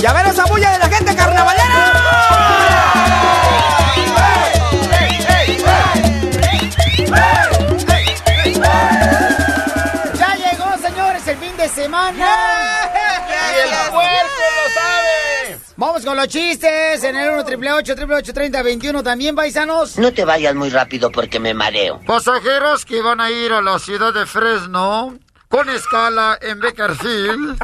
Y a ver esa bulla de la gente carnavalera. Ya llegó, señores, el fin de semana. Y el puerco lo sabe. Vamos con los chistes en el 1 888 3021 también, paisanos. No te vayas muy rápido porque me mareo. Pasajeros que van a ir a la ciudad de Fresno con escala en Beckerfield.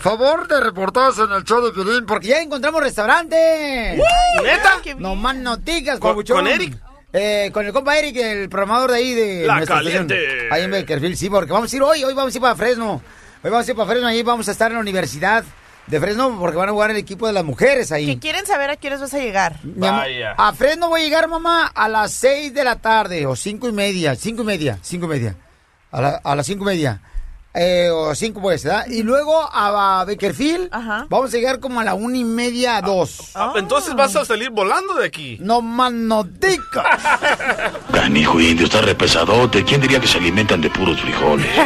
Favor de reportarse en el show de Piolín porque ya encontramos restaurante. ¿Neta? No más noticias, ¿Con- con Eric? Eh, con el compa Eric, el programador de ahí de La nuestra estación. caliente. Ahí en Beckerfield, sí, porque vamos a ir hoy, hoy vamos a ir para Fresno. Hoy vamos a ir para Fresno, ahí vamos a estar en la universidad de Fresno porque van a jugar el equipo de las mujeres ahí. Que quieren saber a horas vas a llegar. Vaya. a Fresno voy a llegar, mamá, a las seis de la tarde, o cinco y media, cinco y media, cinco y media. A, la- a las cinco y media. Eh, o cinco pues, ¿verdad? Y luego a, Beckerfield Ajá. vamos a llegar como a la una y media, dos. Ah, Entonces vas a salir volando de aquí. No más noticas. Canijo indio, está repesadote. ¿Quién diría que se alimentan de puros frijoles?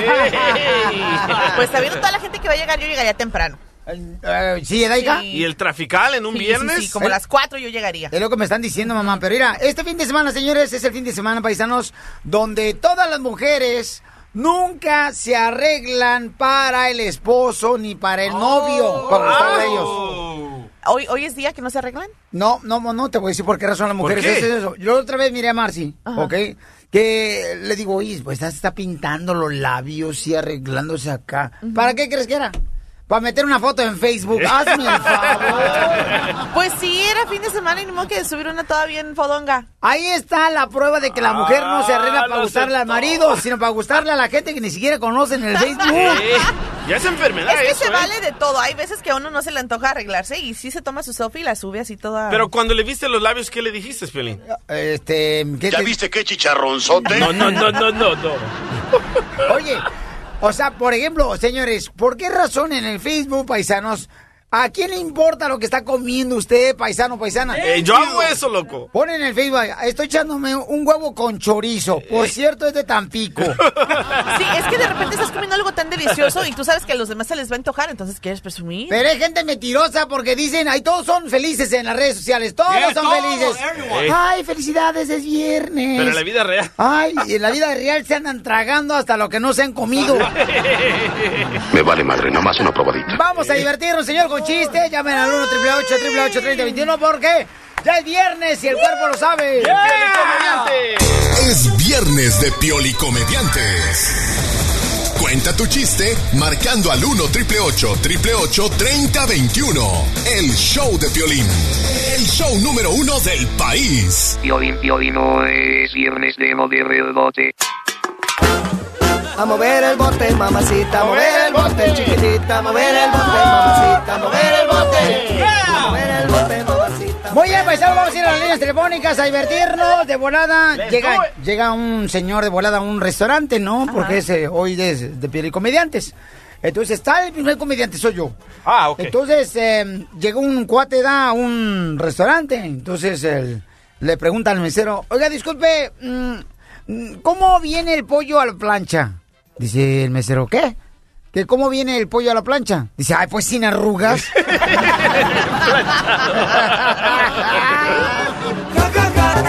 Pues sabiendo toda la gente que va a llegar, yo llegaría temprano. Eh, ¿Sí, Edaika? Sí. ¿Y el trafical en un sí, viernes? sí, como a las 4 yo llegaría. Es lo que me están diciendo, mamá. Pero mira, este fin de semana, señores, es el fin de semana, paisanos, donde todas las mujeres nunca se arreglan para el esposo ni para el novio. Para gustarle a ellos. ¿Hoy, ¿Hoy es día que no se arreglan? No, no, no te voy a decir por qué razón las mujeres qué? hacen eso. Yo otra vez miré a Marcy, Ajá. ¿ok? Que le digo, oye, pues está, está pintando los labios y arreglándose acá. ¿Para qué crees que era? Para meter una foto en Facebook. Hazme el favor. Pues sí, era fin de semana y ni modo que subir una toda bien fodonga. Ahí está la prueba de que la mujer no se arregla Ah, para gustarle al marido, sino para gustarle a la gente que ni siquiera conoce en el Facebook. Ya es enfermedad Es que eso, se ¿eh? vale de todo. Hay veces que a uno no se le antoja arreglarse y sí se toma su selfie y la sube así toda. Pero cuando le viste los labios, ¿qué le dijiste, Pelín? Este, ¿qué ¿Ya te- viste qué chicharronzote? No, no, no, no, no, no. Oye, o sea, por ejemplo, señores, ¿por qué razón en el Facebook, paisanos, a quién le importa lo que está comiendo usted, paisano, paisana? Eh, yo hago eso, loco. Ponen en el Facebook, estoy echándome un huevo con chorizo. Por cierto, es de Tampico. Sí, es que de repente estás comiendo algo tan delicioso y tú sabes que a los demás se les va a antojar, entonces quieres presumir. Pero hay gente mentirosa porque dicen, ay, todos son felices en las redes sociales, todos Yeah, son todos, felices. everyone. Ay, felicidades, es viernes. Pero en la vida real. Ay, y en la vida real se andan tragando hasta lo que no se han comido. Me vale madre, nada más una probadita. Vamos a divertirnos, señor, con chistes. Llamen al 1 888 3021 porque ya es viernes y el cuerpo lo sabe. Es viernes de Piolicomediantes. Cuenta tu chiste marcando al 1 888 888 3021 El show de Piolín. El show número uno del país. Piolín, Piolín, no es viernes de mover el bote. A mover el bote, mamacita, a mover el bote, chiquitita, a mover el bote, mamacita, a mover el bote. A mover el bote, mamacita. Muy bien, paisanos, vamos a ir a las líneas telefónicas a divertirnos de volada. Llega, llega un señor de volada a un restaurante, ¿no? Porque es eh, hoy de, de piel y comediantes. Entonces está el primer comediante, soy yo. Ah, ok. Entonces eh, llegó un cuate da a un restaurante. Entonces él, le pregunta al mesero, oiga, disculpe, mm, mm, ¿cómo viene el pollo a la plancha? Dice el mesero, ¿qué? ¿Que cómo viene el pollo a la plancha? Dice, ay, pues sin arrugas.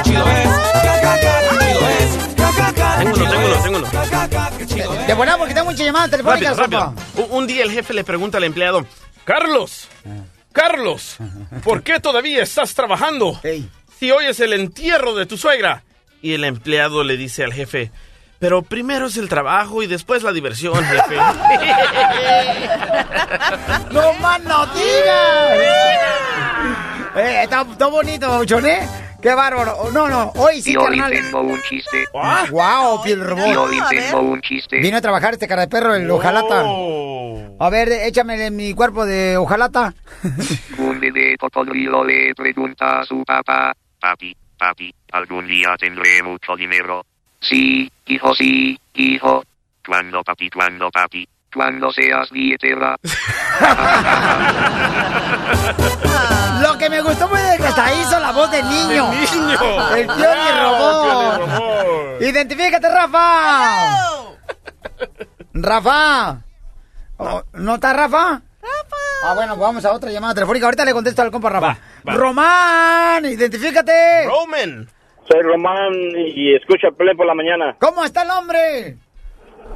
Chido es. De buena porque tengo muchas llamadas telefónicas, Rápido, rápido. Un- Un día el jefe le pregunta al empleado, Carlos, Carlos, ¿por qué todavía estás trabajando? Si hoy es el entierro de tu suegra. Y el empleado le dice al jefe, pero primero es el trabajo y después la diversión, jefe. ¡No más no digas! Eh, está, está bonito, Choné. ¡Qué bárbaro! No, no, hoy sí, Yo le carnal. tengo un chiste. ¡Wow, piel robot! Yo le tengo un chiste. Vino a trabajar este cara de perro, el ojalata. Oh. A ver, échame mi cuerpo de ojalata. Un bebé cocodrilo le pregunta a su papá. Papi, papi, algún día tendré mucho dinero. Sí, hijo, sí, hijo. ¿Cuándo, papi? ¿Cuándo, papi? Cuando seas billetera. Lo que me gustó fue de que hasta hizo la voz de niño. ¡De niño! El Pioli robó. Robó. Identifícate, Rafa. Rafa. Oh, ¿No está Rafa? Rafa. Ah, bueno, pues vamos a otra llamada telefónica. Ahorita le contesto al compa Rafa. va. Román, identifícate. Roman. Soy Román y escucho el play por la mañana. ¿Cómo está el hombre?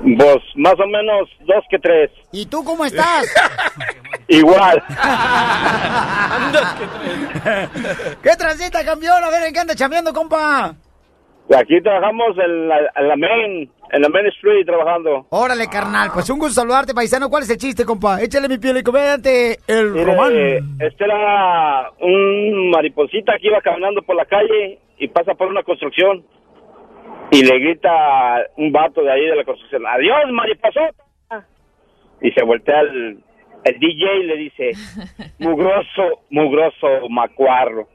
Vos, más o menos dos que tres. ¿Y tú cómo estás? Igual. ¿Qué transita, campeón? A ver, ¿en qué anda chambeando, compa? Aquí trabajamos en la, en la main, en la main street trabajando. Órale, carnal. Pues un gusto saludarte, paisano. ¿Cuál es el chiste, compa? Échale mi piel y comediante, el Mire, Román. este era un mariposita que iba caminando por la calle y pasa por una construcción y le grita un vato de ahí de la construcción, adiós mariposota. Y se voltea el, el DJ y le dice, mugroso, mugroso macuarro.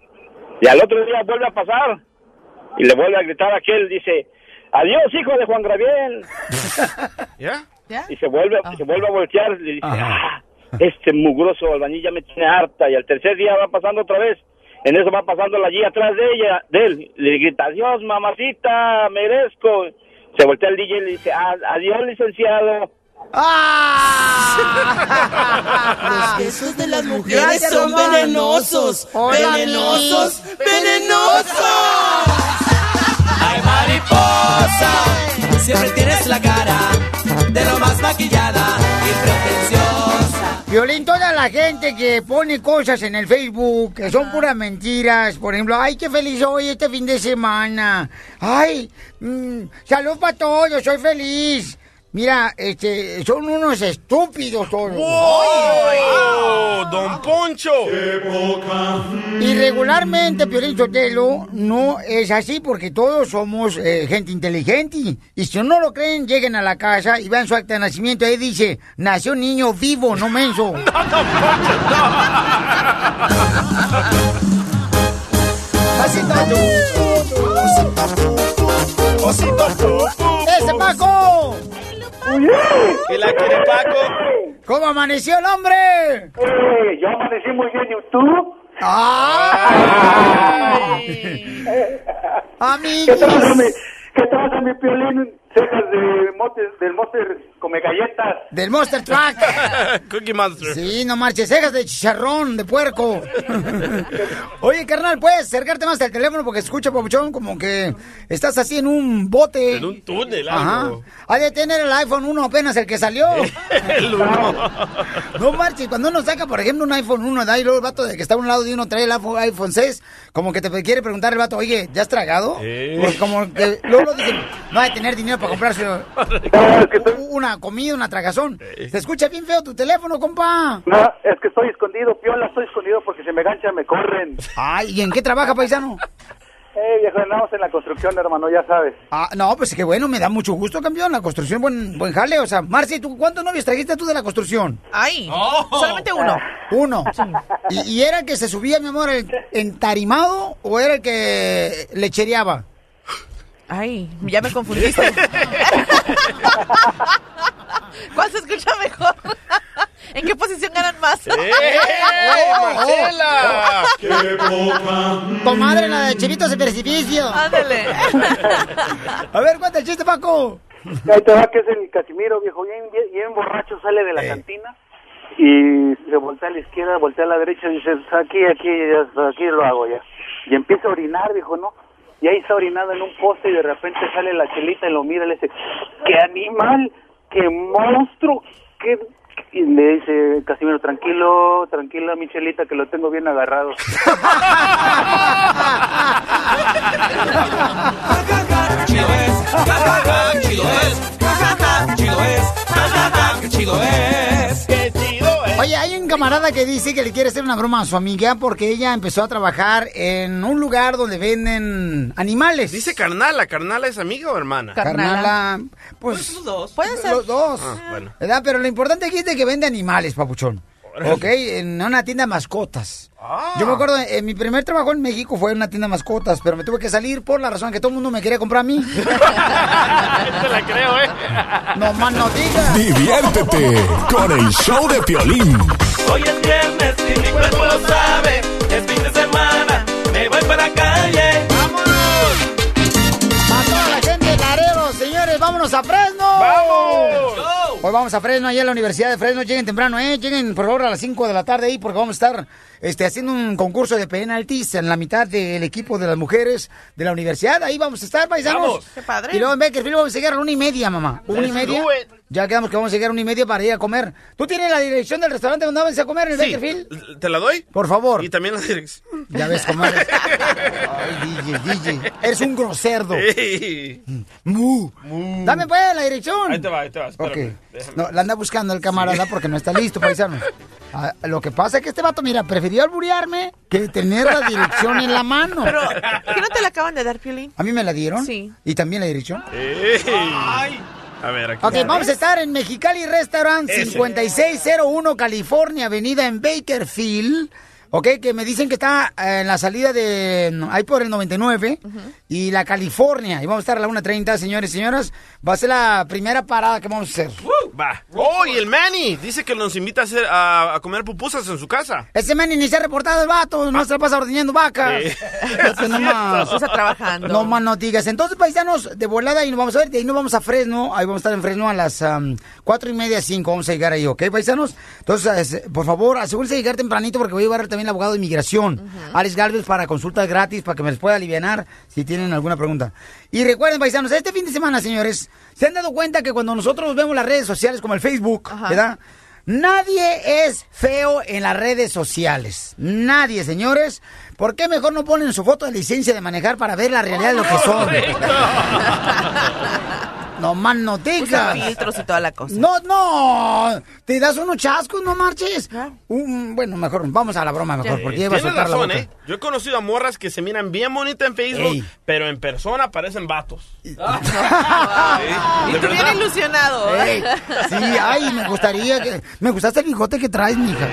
Y al otro día vuelve a pasar y le vuelve a gritar a aquel, dice, adiós hijo de Juan Gabriel. ¿Ya? Y se vuelve, se vuelve a voltear y le dice, ah, este mugroso albañil ya me tiene harta. Y al tercer día va pasando otra vez. En eso va pasando la guía atrás de ella, de él. Le grita, adiós mamacita, merezco. Se voltea el DJ y le dice, "Ah, adiós licenciado. ¡Ah! Los besos de las mujeres Gracias, son Román. venenosos. Hola, venenosos, venenosos. Ay, mariposa, siempre tienes la cara de lo más maquillada y pretenciosa. Violín, toda la gente que pone cosas en el Facebook que son puras mentiras. Por ejemplo, ay, qué feliz soy este fin de semana. Ay, mm, salud para todos, soy feliz. Mira, este, son unos estúpidos todos. ¡Oh, don Poncho! Y regularmente, Piolín Sotelo, no es así porque todos somos eh, gente inteligente. Y si no lo creen, lleguen a la casa y vean su acta de nacimiento. Ahí dice, nació niño vivo, no menso. ¡Ese Paco! ¿Qué la quiere Paco? ¿Cómo amaneció el hombre? Eh, yo amanecí muy bien, ¿y tú? ¡Ay! ¿Qué tal, mi, qué tal, mi piolín? Cejas de mote, del Monster come galletas. Del Monster Truck. Cookie Monster. Sí, no marches, cejas de chicharrón, de puerco. Oye, carnal, ¿puedes acercarte más al teléfono? Porque escucha, papuchón, como que estás así en un bote. En un túnel, Ajá. algo. Ha de tener el iPhone 1 apenas el que salió. El uno. No marches, cuando uno saca, por ejemplo, un iPhone 1, da y luego el vato de que está a un lado de uno trae el iPhone, iPhone 6, como que te quiere preguntar el vato, oye, ¿ya has tragado? Eh. Pues como que luego lo dicen, no hay de tener dinero para comprarse una comida, una tragazón. Se escucha bien feo tu teléfono, compa. No, es que estoy escondido, piola, estoy escondido porque si me ganchan me corren. Ay, ¿y en qué trabaja, paisano? Eh, viejo, andamos en la construcción, hermano, ya sabes. Ah, no, pues qué bueno, me da mucho gusto, campeón. La construcción, buen, buen jale. O sea, Marci, ¿tú cuántos novios trajiste tú de la construcción? Ay, solamente uno. Uno. ¿Y, y era el que se subía, mi amor, el entarimado o era el que lechereaba? Ay, ya me confundiste. ¿Cuál se escucha mejor? ¿En qué posición ganan más? ¡Eh, Marcela! Comadre, la de chiritos de precipicio. Ándale. A ver, cuenta el chiste, Paco. Ahí te va que es el Casimiro, viejo, bien, bien, bien borracho, sale de la cantina y se voltea a la izquierda, voltea a la derecha y dice, aquí, aquí, aquí lo hago ya. Y empieza a orinar, viejo, ¿no? Y ahí está orinado en un poste y de repente sale la chelita y lo mira y le dice, ¡qué animal! ¡Qué monstruo! ¡Qué... Y le dice Casimiro, tranquilo, tranquila, Michelita, que lo tengo bien agarrado. chido es, chido es, chido es, qué chido es. ¡Qué chido es! Oye, hay un camarada que dice que le quiere hacer una broma a su amiga porque ella empezó a trabajar en un lugar donde venden animales. Dice carnala, ¿carnala es amiga o hermana? Carnala, pues los dos. Pueden ser. los dos. Ah, bueno. ¿Verdad? Pero lo importante aquí es de que vende animales, papuchón. Ok, en una tienda de mascotas. Ah. Yo me acuerdo, en mi primer trabajo en México fue en una tienda de mascotas, pero me tuve que salir por la razón que todo el mundo me quería comprar a mí. Te la creo, ¿eh? no más no digas. Diviértete con el show de Piolín. Hoy es viernes y mi cuerpo lo sabe, es fin de semana, me voy para la calle. Vámonos a Fresno. ¡Vamos! Hoy vamos a Fresno, allá a la Universidad de Fresno. Lleguen temprano, ¿eh? Lleguen por favor a las 5 de la tarde ahí porque vamos a estar este, haciendo un concurso de penaltis en la mitad del equipo de las mujeres de la universidad. Ahí vamos a estar, paisanos. Vamos. Qué padre. Y luego en Bakersfield vamos a llegar a la una y media, mamá. Una y media. Ya quedamos que vamos a llegar a una y media para ir a comer. ¿Tú tienes la dirección del restaurante donde vamos a comer en el Sí, Bakersfield? ¿te la doy? Por favor. Y también la dirección. Ya ves cómo eres. Ay, DJ, DJ. Eres un groserdo. Ey. Mu. Dame pues la dirección. Ahí te va, ahí te va. Ok. Espérame. Déjame. No, la anda buscando el camarada porque no está listo, paisano. Ah, lo que pasa es que este vato, mira, prefirió alburearme que tener la dirección en la mano. Pero, ¿qué no te la acaban de dar, Piolín? ¿A mí me la dieron? Sí. ¿Y también la dirección? Ey. A ver, aquí. Ok, vamos a estar en Mexicali Restaurant, Ese. 5601 California, avenida en Bakerfield. Ok, que me dicen que está eh, en la salida de ahí por el 99 y la California. Y vamos a estar a la 1.30, señores y señoras. Va a ser la primera parada que vamos a hacer. Va. Oh, y el Manny dice que nos invita a, hacer, a, a comer pupusas en su casa. Ese man ni se ha reportado el vato, no se la pasa ordeñando vacas. Sí. Este nomás. Está trabajando. No más no digas. Entonces, paisanos, de volada y nos vamos a ver. De ahí nos vamos a Fresno. Ahí vamos a estar en Fresno a las am, cuatro y media, cinco. Vamos a llegar ahí, ¿ok, paisanos? Entonces, eh, por favor, asegúrense de llegar tempranito porque voy a llevar también al abogado de inmigración, Alex Galvez, para consultas gratis, para que me les pueda aliviar si tienen alguna pregunta. Y recuerden, paisanos, este fin de semana, señores, ¿se han dado cuenta que cuando nosotros vemos las redes sociales como el Facebook, ¿verdad? Nadie es feo en las redes sociales. Nadie, señores. ¿Por qué mejor no ponen su foto de licencia de manejar para ver la realidad de lo que son? No más no Usa digas. filtros y toda la cosa. No, no. Te das unos chascos, no marches. Un- bueno, mejor, vamos a la broma mejor, porque ya iba a Tienes soltar la razón, boca. ¿eh? Yo he conocido a morras que se miran bien bonitas en Facebook, Ey. pero en persona parecen vatos. Y ¿De tú bien ilusionado. Ey, sí, ay, me gustaría que... Me gustaste el bigote que traes, mija.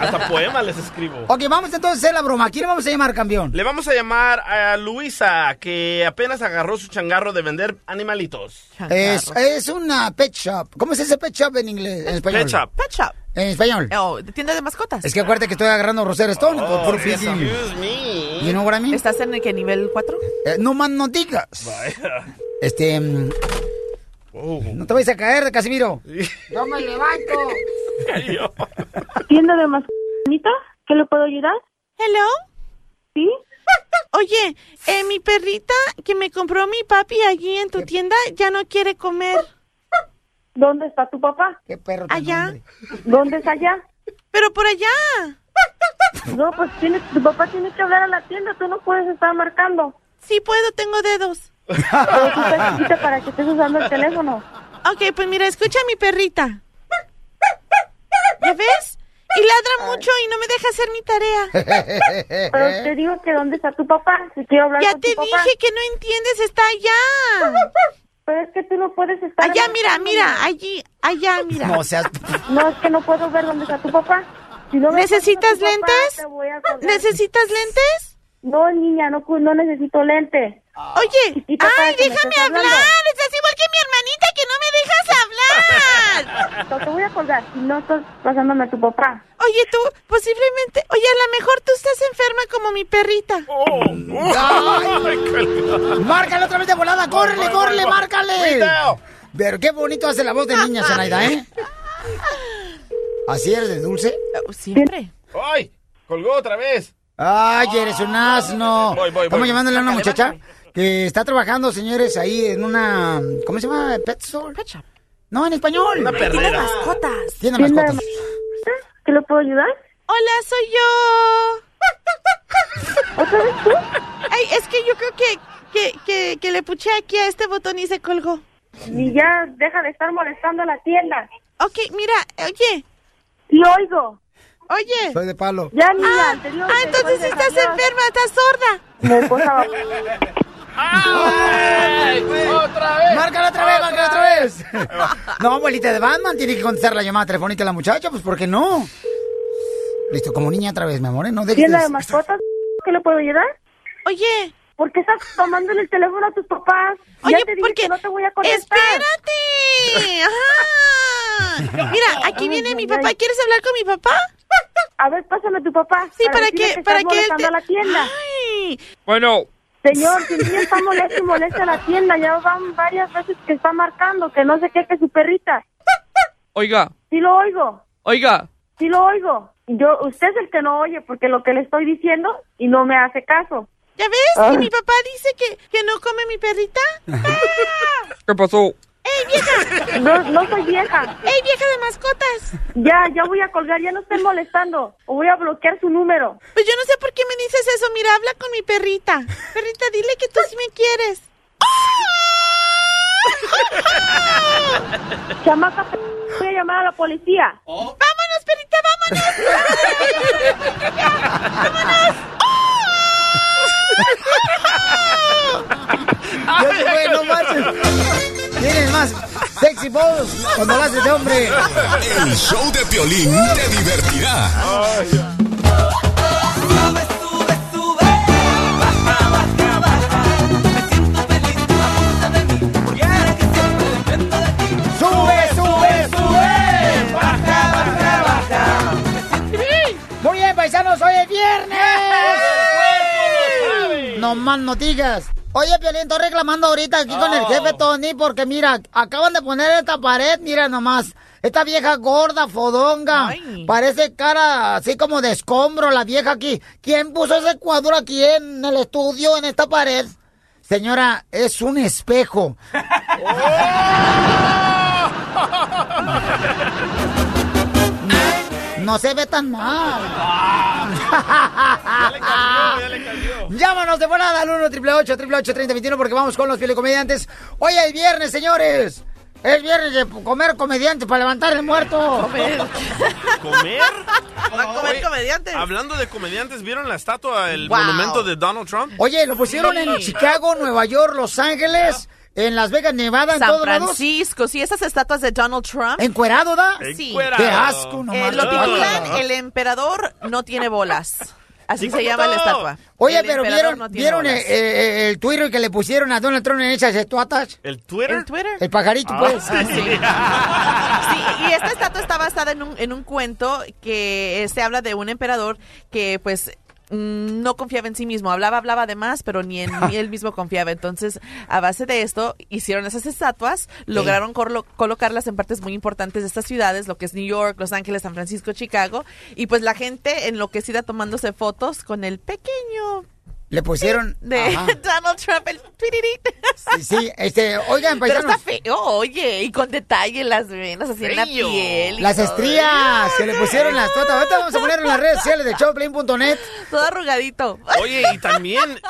Hasta poemas les escribo. Ok, vamos entonces a hacer la broma. ¿A quién le vamos a llamar, campeón? Le vamos a llamar a Luisa, que apenas agarró su changarro de vender animalitos. Es, es una pet shop. ¿Cómo es ese pet shop en inglés? En español. Pet shop. Pet shop. En español. Oh, de tienda de mascotas. Es que acuérdate que estoy agarrando Rosetta Stone. por, por Oh, fin. excuse me. You know what I mean? ¿Estás en el que nivel 4? Eh, no más no digas. Vaya. Este... mm, Oh. No te vayas a caer, Casimiro. Yo me levanto. ¿Tienda de mascotita? ¿Qué le puedo ayudar? Hello. ¿Sí? Oye, eh, mi perrita que me compró mi papi allí en tu tienda ya no quiere comer. ¿Dónde está tu papá? ¿Qué perro tan Allá. hombre? ¿Dónde es allá? Pero por allá. No, pues tienes, tu papá tiene que hablar a la tienda, tú no puedes estar marcando. Sí puedo, tengo dedos. Pero tú estás chiquita para que estés usando el teléfono. Ok, pues mira, escucha a mi perrita. ¿Ya ves? Y ladra mucho y no me deja hacer mi tarea. Pero te digo que ¿dónde está tu papá? Si quiero hablar Ya con te tu papá. dije que no entiendes, está allá. Pero es que tú no puedes estar... Allá, mira, mira, allí, allá, mira. No seas... No, es que no puedo ver dónde está tu papá. Si no me ¿Necesitas papá, lentes? te. ¿Necesitas lentes? No, niña, no, cu- no necesito lente. Oye, Chiquita, para ay, déjame hablar. hablando. Estás igual que mi hermanita que no me dejas hablar. No, te voy a colgar si no estás pasándome a tu papá. Oye, tú, posiblemente, oye, a lo mejor tú estás enferma como mi perrita. Ay. Márcale otra vez de volada, córrele, córrele, márcale. Pero qué bonito hace la voz de niña, Zenaida, ¿eh? ¿Así eres de dulce? Oh, Siempre. ¡Ay! Colgó otra vez. Ay, eres un asno. Voy, voy, Estamos voy. llamándole a una muchacha. Que está trabajando, señores, ahí en una, ¿cómo se llama? Pet store. Pet shop. No, en español. Una perrera. Tiene mascotas. Tiene ¿Tienda de mascotas. ¿Qué le puedo ayudar? Hola, soy yo. ¿Otra vez tú? Ay, es que yo creo que, que, que, que le puché aquí a este botón y se colgó. Y ya deja de estar molestando a la tienda. Ok, mira, oye, Sí, oigo. oye. Soy de palo. Ya, niña, Ah, anterior. ah, entonces estás enferma, estás sorda. Me cosa- Márcala otra vez, márcala otra vez. No, abuelita de Batman, tiene que contestar la llamada telefónica de la muchacha, pues ¿por qué no? Listo, como niña otra vez, mi amor, ¿eh? no dejes ¿Tienda de- mascotas? ¿Qué le puedo ayudar? Oye, ¿Por qué estás tomándole el teléfono a tus papás? Oye, ya te dije porque- que no te voy a contestar. espérate. Ajá. Mira, aquí viene mi papá. ¿Quieres hablar con mi papá? A ver, pásame a tu papá. Sí, para decirle que, para que él te... a la tienda. Ay, Bueno, Señor, si está molesto y molesta a la tienda, ya van varias veces que está marcando, que no sé qué, que su perrita. Oiga, Sí lo oigo, oiga. sí lo oigo. Yo, usted es el que no oye, porque lo que le estoy diciendo y no me hace caso. ¿Ya ves? Ah. Que mi papá dice que, que no come mi perrita. ¿Qué pasó? ¡Ey, vieja! No, no soy vieja. ¡Ey, vieja de mascotas! Ya, ya voy a colgar, ya no estén molestando. O voy a bloquear su número. Pues yo no sé por qué me dices eso. Mira, habla con mi perrita. Perrita, dile que tú sí me quieres. Chamaca, voy a llamar a la policía. ¡Vámonos, perrita, vámonos! ¡Vámonos! Ya se fue, no. Tienes más sexy balls cuando lo haces de hombre. El show de Piolín te divertirá. ¡Sube, No más noticias. Oye, Piolín, estoy reclamando ahorita aquí con el jefe Tony porque mira, acaban de poner esta pared, mira nomás. Esta vieja gorda, fodonga. Ay. Parece cara así como de escombro la vieja aquí. ¿Quién puso ese cuadro aquí en el estudio, en esta pared? Señora, es un espejo. No se ve tan mal. ya le cambió, ya le cambió. Llámanos de volada al 1 888 3021 porque vamos con los comediantes. Hoy es viernes, señores. Es viernes de comer comediante para levantar el muerto. ¿Comer? Va a comer Oye, comediantes. Hablando de comediantes, ¿vieron la estatua, el Wow. monumento de Donald Trump? Oye, lo pusieron en. Chicago, Nueva York, Los Ángeles, en Las Vegas, Nevada, en San todos lados. Francisco, sí, esas estatuas de Donald Trump. ¿Encuerado, da? Sí. Encuerado. Qué asco, no Eh, lo titulan El emperador no tiene bolas. Así Sí, se ¿cómo llama la estatua. Oye, El pero ¿vieron, no ¿vieron eh, bolas. eh, el Twitter que le pusieron a Donald Trump en esas estatuas? ¿El Twitter? ¿El Twitter? El pajarito, Ah, pues. sí. Sí, y esta estatua está basada en un, en un cuento que eh, se habla de un emperador que pues no confiaba en sí mismo, hablaba, hablaba de más, pero ni en ni él mismo confiaba. Entonces, a base de esto, hicieron esas estatuas, lograron colo- colocarlas en partes muy importantes de estas ciudades, lo que es New York, Los Ángeles, San Francisco, Chicago, y pues la gente enloquecida tomándose fotos con el pequeño Le pusieron... de Ajá. Donald Trump, el. Sí, sí, este, oigan, Pero paisanos. está feo, oye, y con detalle las venas así en la piel. Las todo. estrías que le pusieron las estatuas. Ahorita vamos a poner en las redes sociales de showplane.net. Todo arrugadito. Oye, y también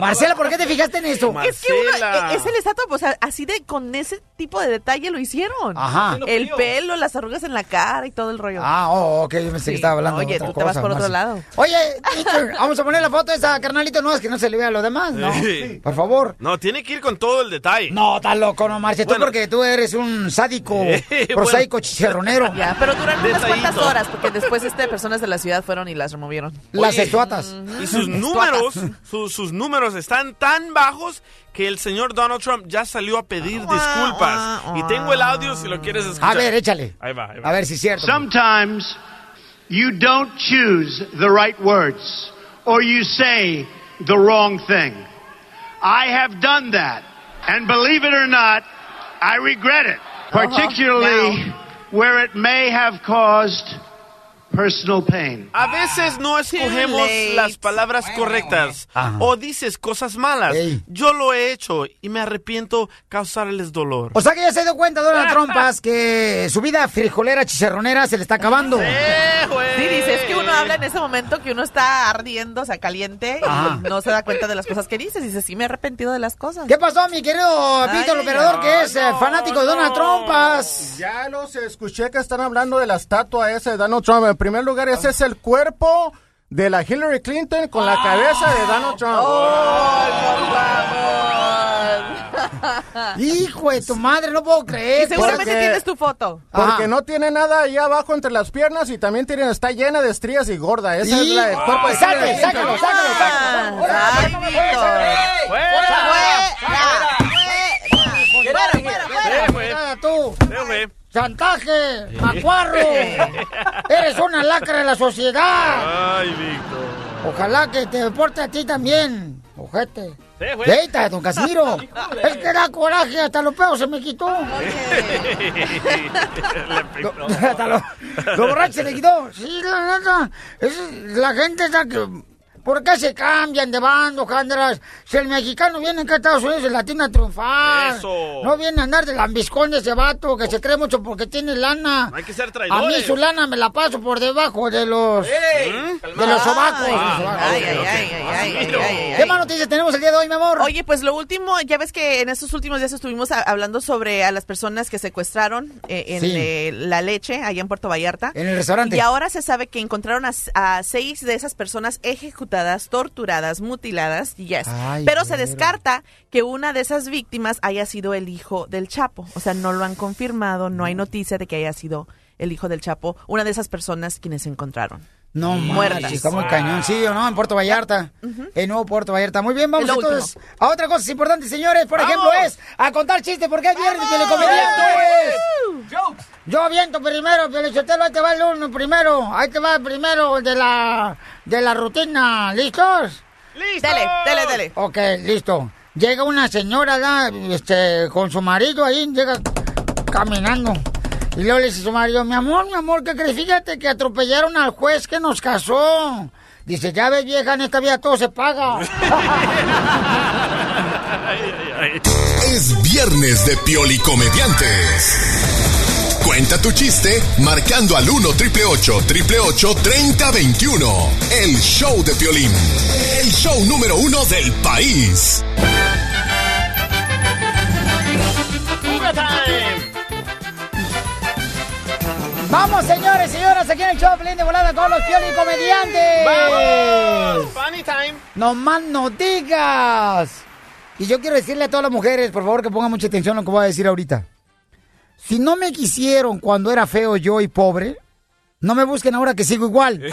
Marcela, ¿por qué te fijaste en eso? Es que uno, e- es el estatua, pues a- así de con ese tipo de detalle lo hicieron. Ajá. El pelo, las arrugas en la cara y todo el rollo. Ah, oh, ok, yo pensé Sí. que estaba hablando Oye, de otra tú te vas por otro lado. Oye, vamos a poner la foto de esa carnalito, no, es que no se le vea lo demás, ¿no? Sí. Por favor. No, tiene que ir con todo el detalle. No, estás loco, no, Marce, tú Bueno. porque tú eres un sádico, Eh, prosaico, chicharronero. Ya, pero duraron unas cuantas horas, porque después este, personas de la ciudad fueron y las removieron. Las Oye. estatuatas. Y sus números, su- sus números están tan bajos que el señor Donald Trump ya salió a pedir ah, disculpas. Ah, ah, y tengo el audio si lo quieres escuchar. A ver, échale. Ahí va, ahí va. A ver si es cierto. Sometimes you don't choose the right words or you say the wrong thing. I have done that. And believe it or not, I regret it, uh-huh. particularly where it may have caused personal pain. A veces no escogemos las palabras correctas o dices cosas malas. Yo lo he hecho y me arrepiento causarles dolor. O sea que ya se dio cuenta, Donald Trump, Paz, que su vida frijolera, chicharronera se le está acabando. Sí, dice, es que uno habla en ese momento que uno está ardiendo, o sea, caliente, Ajá. y no se da cuenta de las cosas que dices. Dice, sí, me he arrepentido de las cosas. ¿Qué pasó, mi querido Pito, el operador, que es eh, fanático de Donald Trump, Paz? Ya los escuché que están hablando de la estatua esa de Donald Trump. Primer lugar, ese es el cuerpo de la Hillary Clinton con la cabeza de Donald Trump. Hijo de tu madre, no puedo creer. Y seguramente Porque- tienes tu foto. Porque no tiene nada ahí abajo entre las piernas y también tiene, está llena de estrías y gorda. Esa es la, el cuerpo de Sácalo, Hillary sácalo, sácalo, sácalo. Ay, Víctor. Fuera, fuera, tú. Chantaje, macuarro. Eres una lacra de la sociedad. Ay, Víctor. Ojalá que te deporte a ti también, ojete. Sí, güey. Leita, don Casimiro. es que da coraje, hasta los pedos se me quitó. hasta los, los borrachos se le quitó. Sí, la neta. la gente está que... ¿Por qué se cambian de bando, Jandras? Si el mexicano viene acá a Estados Unidos, el latino a triunfar. Eso. No viene a andar de lambiscón de ese vato que se cree mucho porque tiene lana. Hay que ser A traidores. mí su lana me la paso por debajo de los... de los sobacos. de los sobacos. Ay, ay, ay, ay, ay, ay, ay, ¿Qué más noticias tenemos el día de hoy, mi amor? Oye, pues lo último, ya ves que en estos últimos días estuvimos a- hablando sobre a las personas que secuestraron eh, en Sí. eh, la leche allá en Puerto Vallarta. En el restaurante. Y ahora se sabe que encontraron a, a seis de esas personas ejecutadas, torturadas, mutiladas, yes. Ay, Pero se descarta que una de esas víctimas haya sido el hijo del Chapo. O sea, no lo han confirmado, no hay noticia de que haya sido el hijo del Chapo, una de esas personas quienes se encontraron. No, Muertas. Está muy cañón, sí o no, en Puerto Vallarta. El nuevo Puerto Vallarta. Muy bien, vamos entonces a otra cosa importante, señores. Por ¡Vamos! ejemplo, es a contar chistes porque es viernes de comediantes. Yo aviento primero, Pelichotelo, ahí te va el uno primero. Ahí te va el primero de la, de la rutina. ¿Listos? ¡Listo! Dele, dele, dele. Ok, listo. Llega una señora este, con su marido ahí, llega caminando. Y luego le dice su marido, mi amor, mi amor, ¿qué crees? Fíjate que atropellaron al juez que nos casó. Dice, ya ves, vieja, en esta vida todo se paga. Es viernes de Piolicomediantes. Cuenta tu chiste marcando al 1 triple 888 3021. El show de Piolín. El show número uno del país. ¡Fuga time! Vamos, señores, señoras, aquí en el show de volada con los Pioli comediantes. ¡Vamos! ¡Funny time! No más no digas. Y yo quiero decirle a todas las mujeres, por favor, que pongan mucha atención a lo que voy a decir ahorita. Si no me quisieron cuando era feo yo y pobre, no me busquen ahora que sigo igual.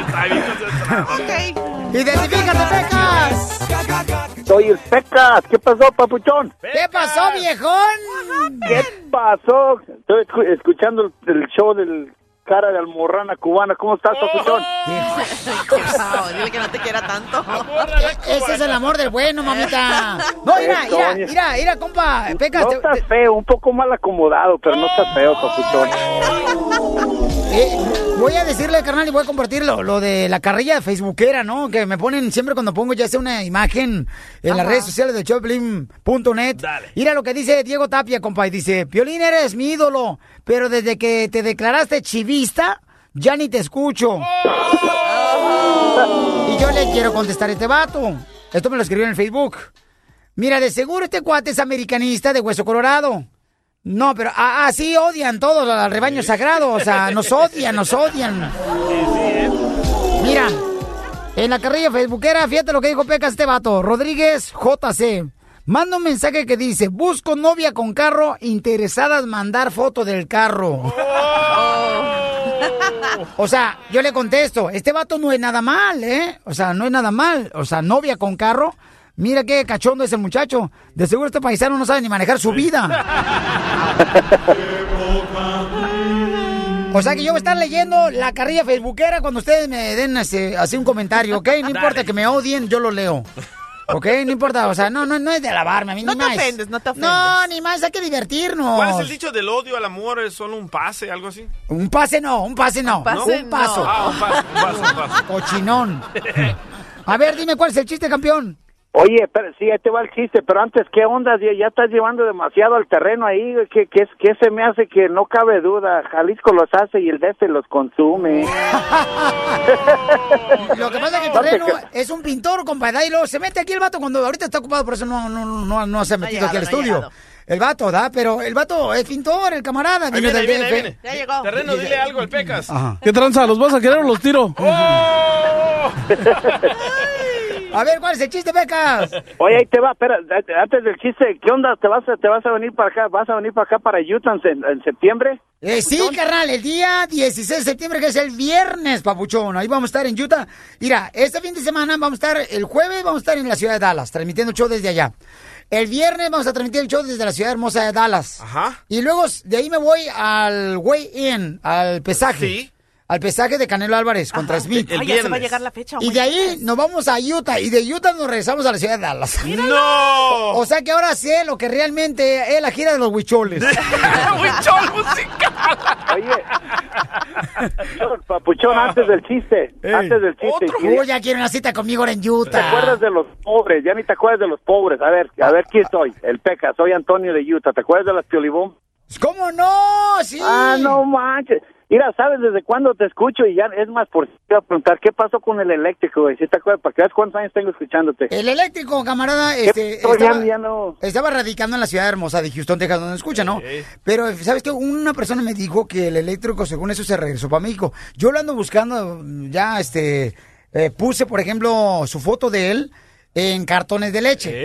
Está bien. ¡Identifícate, Pecas! Soy el Pecas. ¿Qué pasó, papuchón? ¿Qué pasó, viejón? ¿Qué pasó? Estoy escu- escuchando el show del cara de almorrana cubana. ¿Cómo estás, papuchón? Wow, dile que no te quiera tanto. Ese es el amor del bueno, mamita. No, mira, mira, mira, mira, compa, Pecas. No te- estás feo, un poco mal acomodado, pero no estás feo, papuchón. Eh, voy a decirle, carnal, y voy a compartirlo, lo de la carrilla de Facebookera, ¿no? Que me ponen siempre cuando pongo ya sea una imagen en las Ajá. redes sociales de Choplin.net. Mira lo que dice Diego Tapia, compa, y dice, Piolín, eres mi ídolo, pero desde que te declaraste ya ni te escucho. Y yo le quiero contestar a este vato. Esto me lo escribió en el Facebook. Mira, de seguro este cuate es americanista de Hueso Colorado. No, pero así odian todos al rebaño sagrado. O sea, nos odian, nos odian. Mira, en la carrilla facebookera, fíjate lo que dijo Pecas este vato. Rodríguez JC. Manda un mensaje que dice, busco novia con carro, interesadas mandar foto del carro. O sea, yo le contesto, este vato no es nada mal, ¿eh? O sea, no es nada mal. O sea, novia con carro. Mira qué cachondo es el muchacho. De seguro este paisano no sabe ni manejar su vida. O sea que yo voy a estar leyendo la carrilla facebookera cuando ustedes me den así un comentario, ¿ok? No importa que me odien, yo lo leo. ¿Ok? No importa, o sea, no, no, no es de alabarme a mí, No ni te más. ofendes, no te ofendes. No, ni más, hay que divertirnos. ¿Cuál es el dicho del odio al amor? ¿Es solo un pase, algo así? Un pase no, un pase no, pase un paso. no. Ah, un paso, un paso, un paso. Cochinón. A ver, dime cuál es el chiste, campeón. Oye, pero sí, ahí te va el chiste, pero antes, ¿qué onda? Ya, ya estás llevando demasiado al terreno ahí, ¿qué, qué, se me hace que no cabe duda? Jalisco los hace y el DF los consume. Lo que pasa es que el terreno es un pintor, compadre, y luego se mete aquí el vato cuando ahorita está ocupado, por eso no, no, no, no se ha metido llegado, aquí al estudio. El vato, ¿da? Pero el vato es pintor, el camarada. Ahí viene viene, ahí del viene, ahí viene. Ya llegó. Terreno, dile algo al Pecas. Ajá. ¿Qué tranza? ¿Los vas a querer o los tiro? ¡Oh! A ver, ¿cuál es el chiste, Becas? Oye, ahí te va, espera, antes del chiste, ¿qué onda? ¿Te vas a, te vas a venir para acá? ¿Vas a venir para acá para Utah en, en septiembre? Eh, sí, carnal, el día 16 de septiembre, que es el viernes, papuchón. Ahí vamos a estar en Utah. Mira, este fin de semana vamos a estar, el jueves vamos a estar en la ciudad de Dallas, transmitiendo show desde allá. El viernes vamos a transmitir el show desde la ciudad hermosa de Dallas. Ajá. Y luego de ahí me voy al weigh-in, al pesaje. Sí. Al pesaje de Canelo Álvarez contra Smith. El Ay, ya se va a llegar la fecha. Y de ahí nos vamos a Utah. Y de Utah nos regresamos a la ciudad de Dallas. ¡No! O sea que ahora sé lo que realmente es la gira de los huicholes. ¡Huichol musical! Oye, papuchón, antes del chiste, Ey. antes del chiste. ¿y- Uy, ya quiero una cita conmigo ahora en ¿Te Utah. acuerdas de los pobres? Ya ni te acuerdas de los pobres. A ver, a ver quién soy. El Peca, soy Antonio de Utah. ¿Te acuerdas de las Piolibón? ¿Cómo no? Sí. Ah, no manches. Mira, ¿sabes desde cuándo te escucho? Y ya, es más, por te iba a preguntar, ¿qué pasó con el eléctrico, güey? ¿Sí te acuerdas? ¿Para que veas cuántos años tengo escuchándote? El eléctrico, camarada, este, pasó? Ya- estaba, ya no- estaba radicando en la ciudad hermosa de Houston, Texas, donde escucha, ¿no? Pero, ¿sabes qué? Una persona me dijo que el eléctrico, según eso, se regresó para México. Yo lo ando buscando, ya, este, eh, puse, por ejemplo, su foto de él en cartones de leche.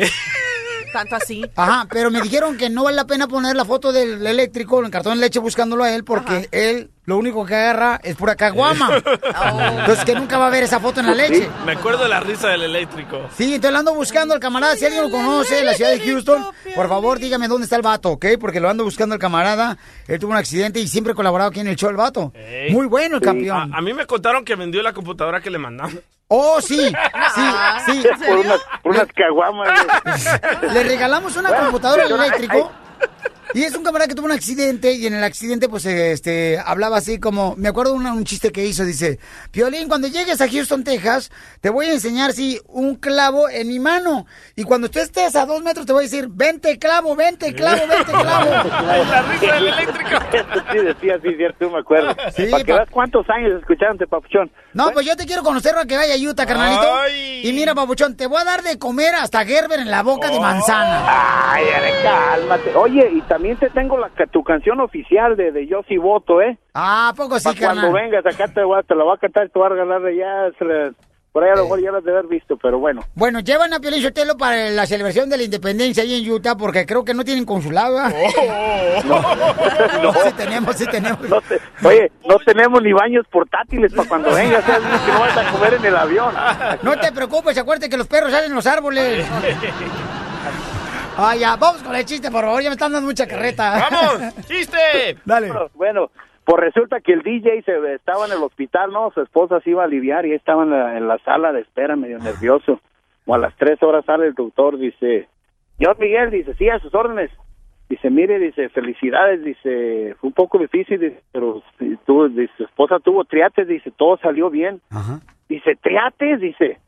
Tanto así. Ajá, pero me dijeron que no vale la pena poner la foto del eléctrico en cartón de leche buscándolo a él porque él lo único que agarra es pura caguama. Entonces que nunca va a ver esa foto en la leche. Me acuerdo de la risa del eléctrico. Sí, entonces lo ando buscando al camarada. Si alguien lo conoce en la ciudad de Houston, por favor dígame dónde está el vato, ¿ok? Porque lo ando buscando al camarada. Él tuvo un accidente y siempre ha colaborado aquí en el show el vato. Ey. Muy bueno el campeón. A, a mí me contaron que vendió la computadora que le mandamos. Oh, sí, sí, sí. Por unas, por unas caguamas. Le regalamos una Bueno, computadora al hay- eléctrico. Y es un camarada que tuvo un accidente y en el accidente pues este hablaba así como, me acuerdo una- un chiste que hizo, dice, Piolín, cuando llegues a Houston, Texas, te voy a enseñar sí, un clavo en mi mano. Y cuando tú estés a dos metros te voy a decir, vente clavo, vente clavo, vente clavo. la risa del eléctrico. Eso sí decía, sí, cierto, me acuerdo. Sí, para que pa- veas cuántos años escuchándote, papuchón. No, pues yo te quiero conocer para que vaya a Utah, carnalito. Ay. Y mira, papuchón, te voy a dar de comer hasta Gerber en la boca de manzana. Ay, cálmate. Oye, y también te tengo la, tu canción oficial de, de Yo sí voto, ¿eh? Ah, ¿a poco sí, Pa' cuando vengas acá te, voy a- te la voy a cantar y te voy a regalar de ya. se por ahí a lo mejor ya las de haber visto, pero bueno. Bueno, llevan a Piolín Sotelo para la celebración de la independencia ahí en Utah porque creo que no tienen consulado. ¿verdad? No. Sí tenemos, sí tenemos. No te- oye, no tenemos ni baños portátiles para cuando vengas, ¿sabes? que no vas a comer en el avión. No te preocupes, acuérdate que los perros salen en los árboles. Ah, ya, vamos con el chiste, por favor, ya me están dando mucha carreta. ¡Vamos! ¡Chiste! Dale. Bueno, Bueno, pues resulta que el DJ se estaba en el hospital, ¿no? Su esposa se iba a aliviar y estaba en la, en la sala de espera medio nervioso. Como a las tres horas sale el doctor, dice, señor Miguel, dice, sí, a sus órdenes. Dice, mire, dice, felicidades, dice, fue un poco difícil, dice, pero tuvo, dice, su esposa tuvo triates, dice, todo salió bien. Dice, triates, dice,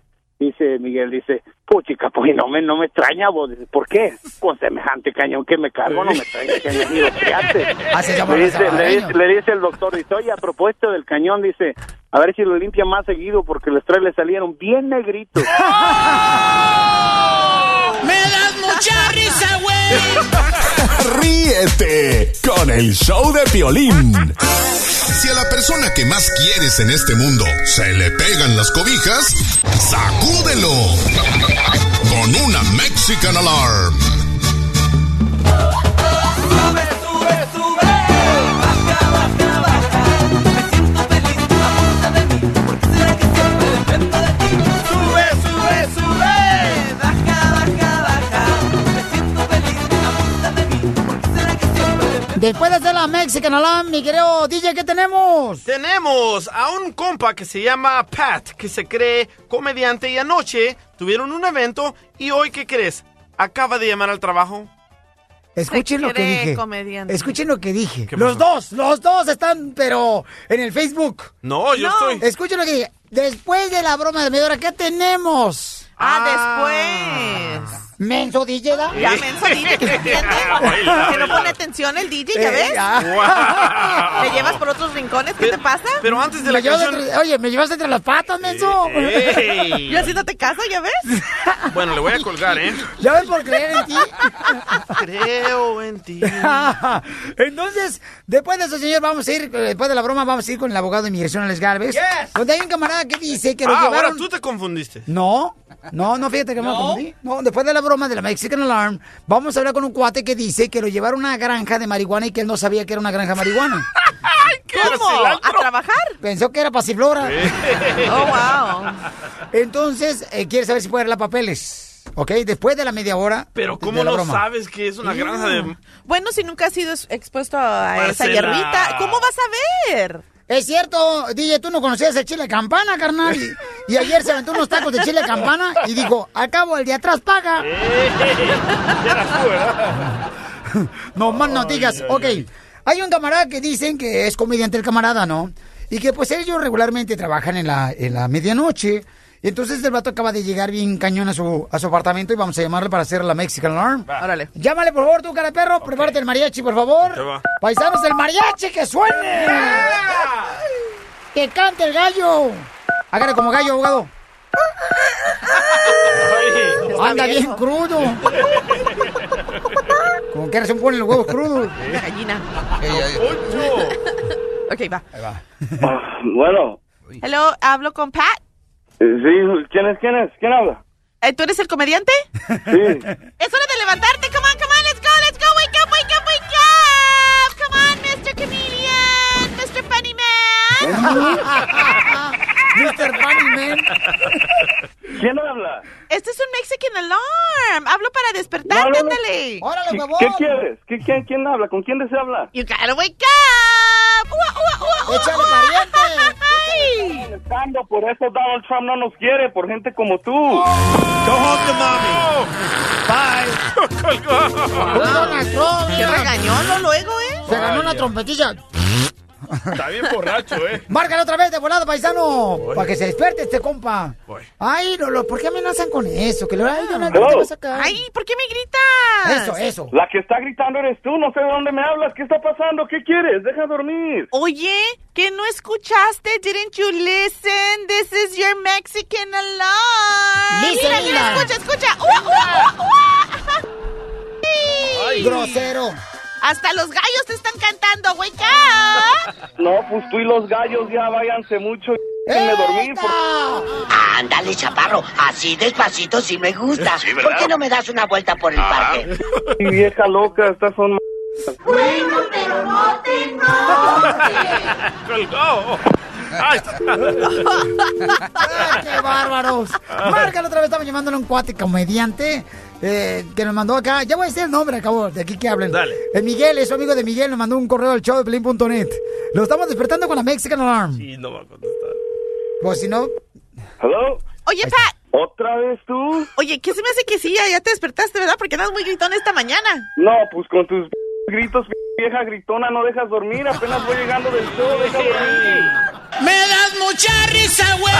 dice Miguel, dice, puchica, pues no me, no me extraña, vos, dice, ¿por qué? Con semejante cañón que me cargo, no me extraña que haya sido llama Le dice, le, dice, le dice el doctor, dice, oye, a propósito del cañón, dice, a ver si lo limpia más seguido porque los tres le salieron bien negritos. ¡Me das mucha risa, güey! Ríete con el show de Piolín. Si a la persona que más quieres en este mundo se le pegan las cobijas, sacúdelo con una Mexican Alarm. Después de hacer la Mexican Alarm, mi querido DJ, ¿qué tenemos? Tenemos a un compa que se llama Pat, que se cree comediante y anoche tuvieron un evento y hoy, ¿qué crees? Acaba de llamar al trabajo. Escuchen lo que dije. comediante. Escuchen lo que dije. ¿Qué Los dos, los dos están, pero en el Facebook. No, yo estoy. Escuchen lo que dije. Después de la broma de media hora, ¿qué tenemos? Ah, después. Menso DJ, ¿da? Ya, menso DJ, que se entiende. Que no pone atención el DJ, ¿ya Eh, ves? ya. ¿Me llevas por otros rincones? ¿Qué te pasa? Pero antes de la llevas canción... entre- oye, me llevaste entre las patas, menso. Ey. Yo haciéndote caso, ¿ya ves? Bueno, le voy a colgar, ¿eh? Ya ves por creer en ti. Creo en ti. Entonces, después de eso, señor, vamos a ir, eh, después de la broma, vamos a ir con el abogado de inmigración, Alex Galvez. Donde hay un camarada que dice que lo Ah, llevaron... ahora tú te confundiste. No, no, no, fíjate que me confundí. No, después de la broma de la Mexican Alarm, vamos a hablar con un cuate que dice que lo llevaron a una granja de marihuana y que él no sabía que era una granja de marihuana. ¿Cómo? ¿A trabajar? Pensó que era pasiflora. Oh, wow. Entonces, eh, quiere saber si puede arreglar papeles. ¿Ok? Después de la media hora. Pero ¿cómo no broma. sabes que es una granja de... Bueno, si nunca has sido ex- expuesto a esa Marcela. hierbita, ¿cómo vas a ver? Es cierto, DJ, tú no conocías el chile campana, carnal. Y, y ayer se aventó unos tacos de chile campana y dijo, al cabo, el de atrás paga. No más no digas. Ok, hay un camarada que dicen que es comediante el camarada, ¿no? Y que pues ellos regularmente trabajan en la, en la medianoche. Y entonces el vato acaba de llegar bien cañón a su, a su apartamento y vamos a llamarle para hacer la Mexican Alarm. Órale. Llámale, por favor, tú, cara de perro. Prepárate el mariachi, por favor. Va. Paisanos del mariachi, que suene. Que cante el gallo. Hágale como gallo, abogado. Anda bien crudo. ¿Con qué razón ponen los huevos crudos? Una gallina. ok, va. Bueno, Hello, hablo con Pat. Eh, sí, ¿quién es? ¿Quién es? ¿Quién habla? Eh, ¿Tú eres el comediante? Sí. Es hora de levantarte. Come on, come on, let's go, let's go. Wake up, wake up, wake up. Come on, Mr. Comedian, Mr. Funny Man. Mr. Funny Man. ¿Quién habla? Este es un Mexican Alarm. Hablo para despertarte, No, no, no. ándale. Órale, ¿Qué, huevón. qué quieres? ¿Qué, quién, ¿Quién habla? ¿Con quién desea hablar? You gotta wake up. Ua, ua, ua, ua, Échale, ua. pariente. Ay. Molestando, Por eso Donald Trump no nos quiere, por gente como tú. Go home to mommy. Bye. Colgó. Donald Trump, Qué regañón luego, ¿eh? Se ganó una trompetilla. Está bien borracho, ¿eh? Márcale otra vez de volado, paisano. Para que se despierte este compa. Ay, Lolo, ¿por qué amenazan con eso? Que lo ay. ¿qué te va a sacar? Ay, ¿por qué me gritas? Eso, eso. La que está gritando eres tú, no sé de dónde me hablas. ¿Qué está pasando? ¿Qué quieres? Deja dormir. Oye, ¿que no escuchaste? Didn't you listen? This is your Mexican alarm. Listen, mira, mira, mira. escucha, escucha. Ua, ua, ua, ua. Sí. Grosero. Hasta los gallos te están cantando, up. No, pues tú y los gallos ya váyanse mucho y déjenme dormir. por- ¡Eta! Ándale, chaparro, así despacito sí me gusta. ¿Por qué no me das una vuelta por el parque? Y vieja loca, estas son... Colgó. Ay. ¡Ay, qué bárbaros! Márcalo otra vez, estamos llamándole un cuate comediante eh, que nos mandó acá. Ya voy a decir el nombre, acabo de aquí que hablen. Dale. El Miguel, es su amigo de Miguel, nos mandó un correo al show de Pelín.net. Lo estamos despertando con la Mexican Alarm. Sí, no va a contestar. Pues si no, ¿Hello? Oye, Pat. ¿Otra vez tú? Oye, ¿qué se me hace que sí? Ya, ya te despertaste, ¿verdad? Porque andas muy gritón esta mañana. No, pues con tus gritos, vieja gritona, no dejas dormir. Apenas voy llegando del show, deja dormir. ¡Me das mucha risa, güey!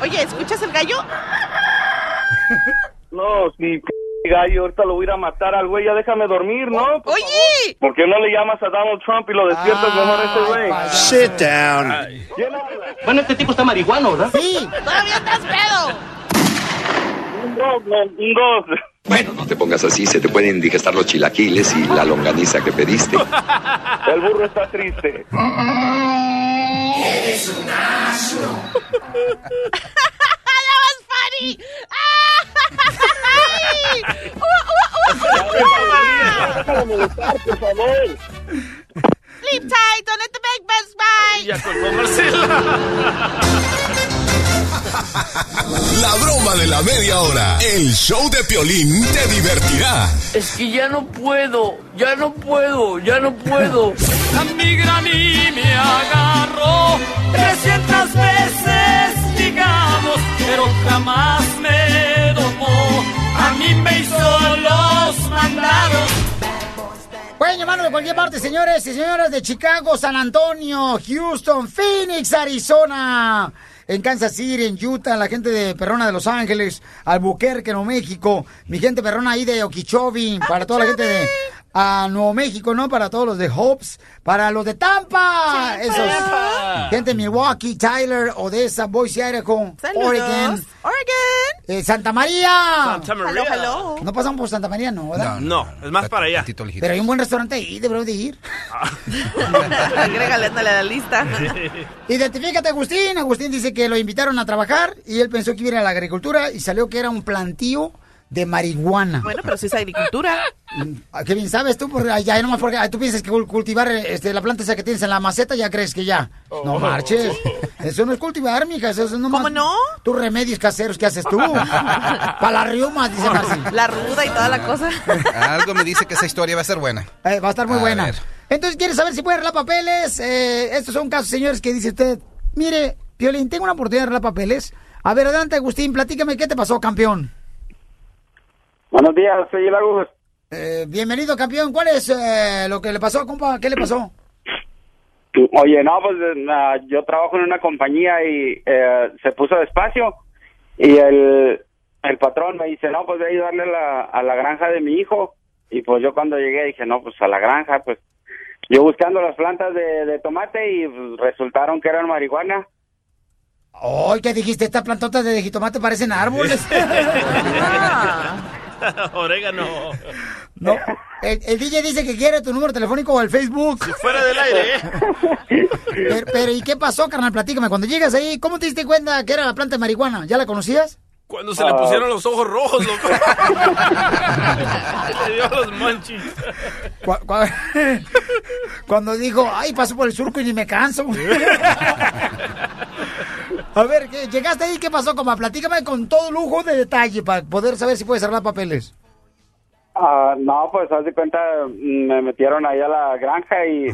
Oye, ¿escuchas el gallo? No, si gallo, ahorita lo voy a ir a matar al güey, ya déjame dormir, ¿no? Por Oye. ¿Por qué no le llamas a Donald Trump y lo despiertas mejor a ese güey? Sit down. Bueno, este tipo está marihuano, ¿verdad? sí. Todavía estás pedo. Un dos, un dos. Bueno, no te pongas así, se te pueden indigestar los chilaquiles y la longaniza que pediste. El burro está triste. ¡That was funny! ¡Ay! ¡Uh, molestar, por favor. Sleep tight, don't let the big best bite. Ya colgó Marcela. La broma de la media hora. El show de Piolín te divertirá. Es que ya no puedo, ya no puedo, ya no puedo. A mi graní me agarró 300 veces, digamos, pero jamás me mí me hizo los mandados. Pueden de cualquier parte, señores y señoras de Chicago, San Antonio, Houston, Phoenix, Arizona, en Kansas City, en Utah, la gente de Perrona de Los Ángeles, Albuquerque, Nuevo México, mi gente perrona ahí de Okeechobee, para toda la gente de a Nuevo México, ¿no? Para todos los de Hopes, para los de Tampa, esos Tampa. gente de Milwaukee, Tyler, Odessa, Boise, Idaho, Saludos. Oregon, Oregon. eh, Santa María. Santa María. Hello, hello. No pasamos por Santa María, ¿no? ¿verdad? No, es más para allá. Pero hay un buen restaurante ahí, deberíamos de ir. Agrégale, ándale a la lista. Identifícate, Agustín. Agustín dice que lo invitaron a trabajar y él pensó que iba a ir a la agricultura y salió que era un plantío de marihuana. Bueno, pero si es agricultura. Ah, Qué bien sabes tú, porque ya nomás porque tú piensas que cul- cultivar este, la planta esa que tienes en la maceta ya crees que ya. No Oh. marches. Eso no es cultivar, mija. Eso es nomás. ¿Cómo no? Tus remedios caseros que haces tú. Para la riuma, dice Marci. La ruda y toda la cosa. Algo me dice que esa historia va a ser buena. Eh, va a estar muy A buena. ver. Entonces, ¿quieres saber si puede arreglar papeles? Eh, estos son casos, señores, que dice usted, mire, Piolín, tengo una oportunidad de arreglar papeles. A ver, adelante, Agustín, platícame, ¿qué te pasó, campeón? Buenos días, soy el Agus. Eh, bienvenido, campeón. ¿Cuál es eh, lo que le pasó, compa? ¿Qué le pasó? Oye, no, pues eh, yo trabajo en una compañía y eh, se puso despacio y el, el patrón me dice, no, pues voy a ayudarle a la, a la granja de mi hijo. Y pues yo cuando llegué dije, no, pues a la granja, pues yo buscando las plantas de, de tomate y pues, resultaron que eran marihuana. Ay, ¿qué dijiste? Estas plantotas de jitomate parecen árboles. Orégano. no. El, el DJ dice que quiere tu número telefónico o el Facebook. Fuera del aire, ¿eh? Pero, pero, ¿y qué pasó, carnal? Platícame. Cuando llegas ahí, ¿cómo te diste cuenta que era la planta de marihuana? ¿Ya la conocías? Cuando se le pusieron los ojos rojos, loco. le dio los cu- Cuando dijo, ay, paso por el surco y ni me canso. A ver, ¿qué- llegaste ahí, ¿qué pasó, compa? Platícame con todo lujo de detalle para poder saber si puedes arreglar papeles. Ah, no, pues haz de cuenta, mm, me metieron ahí a la granja y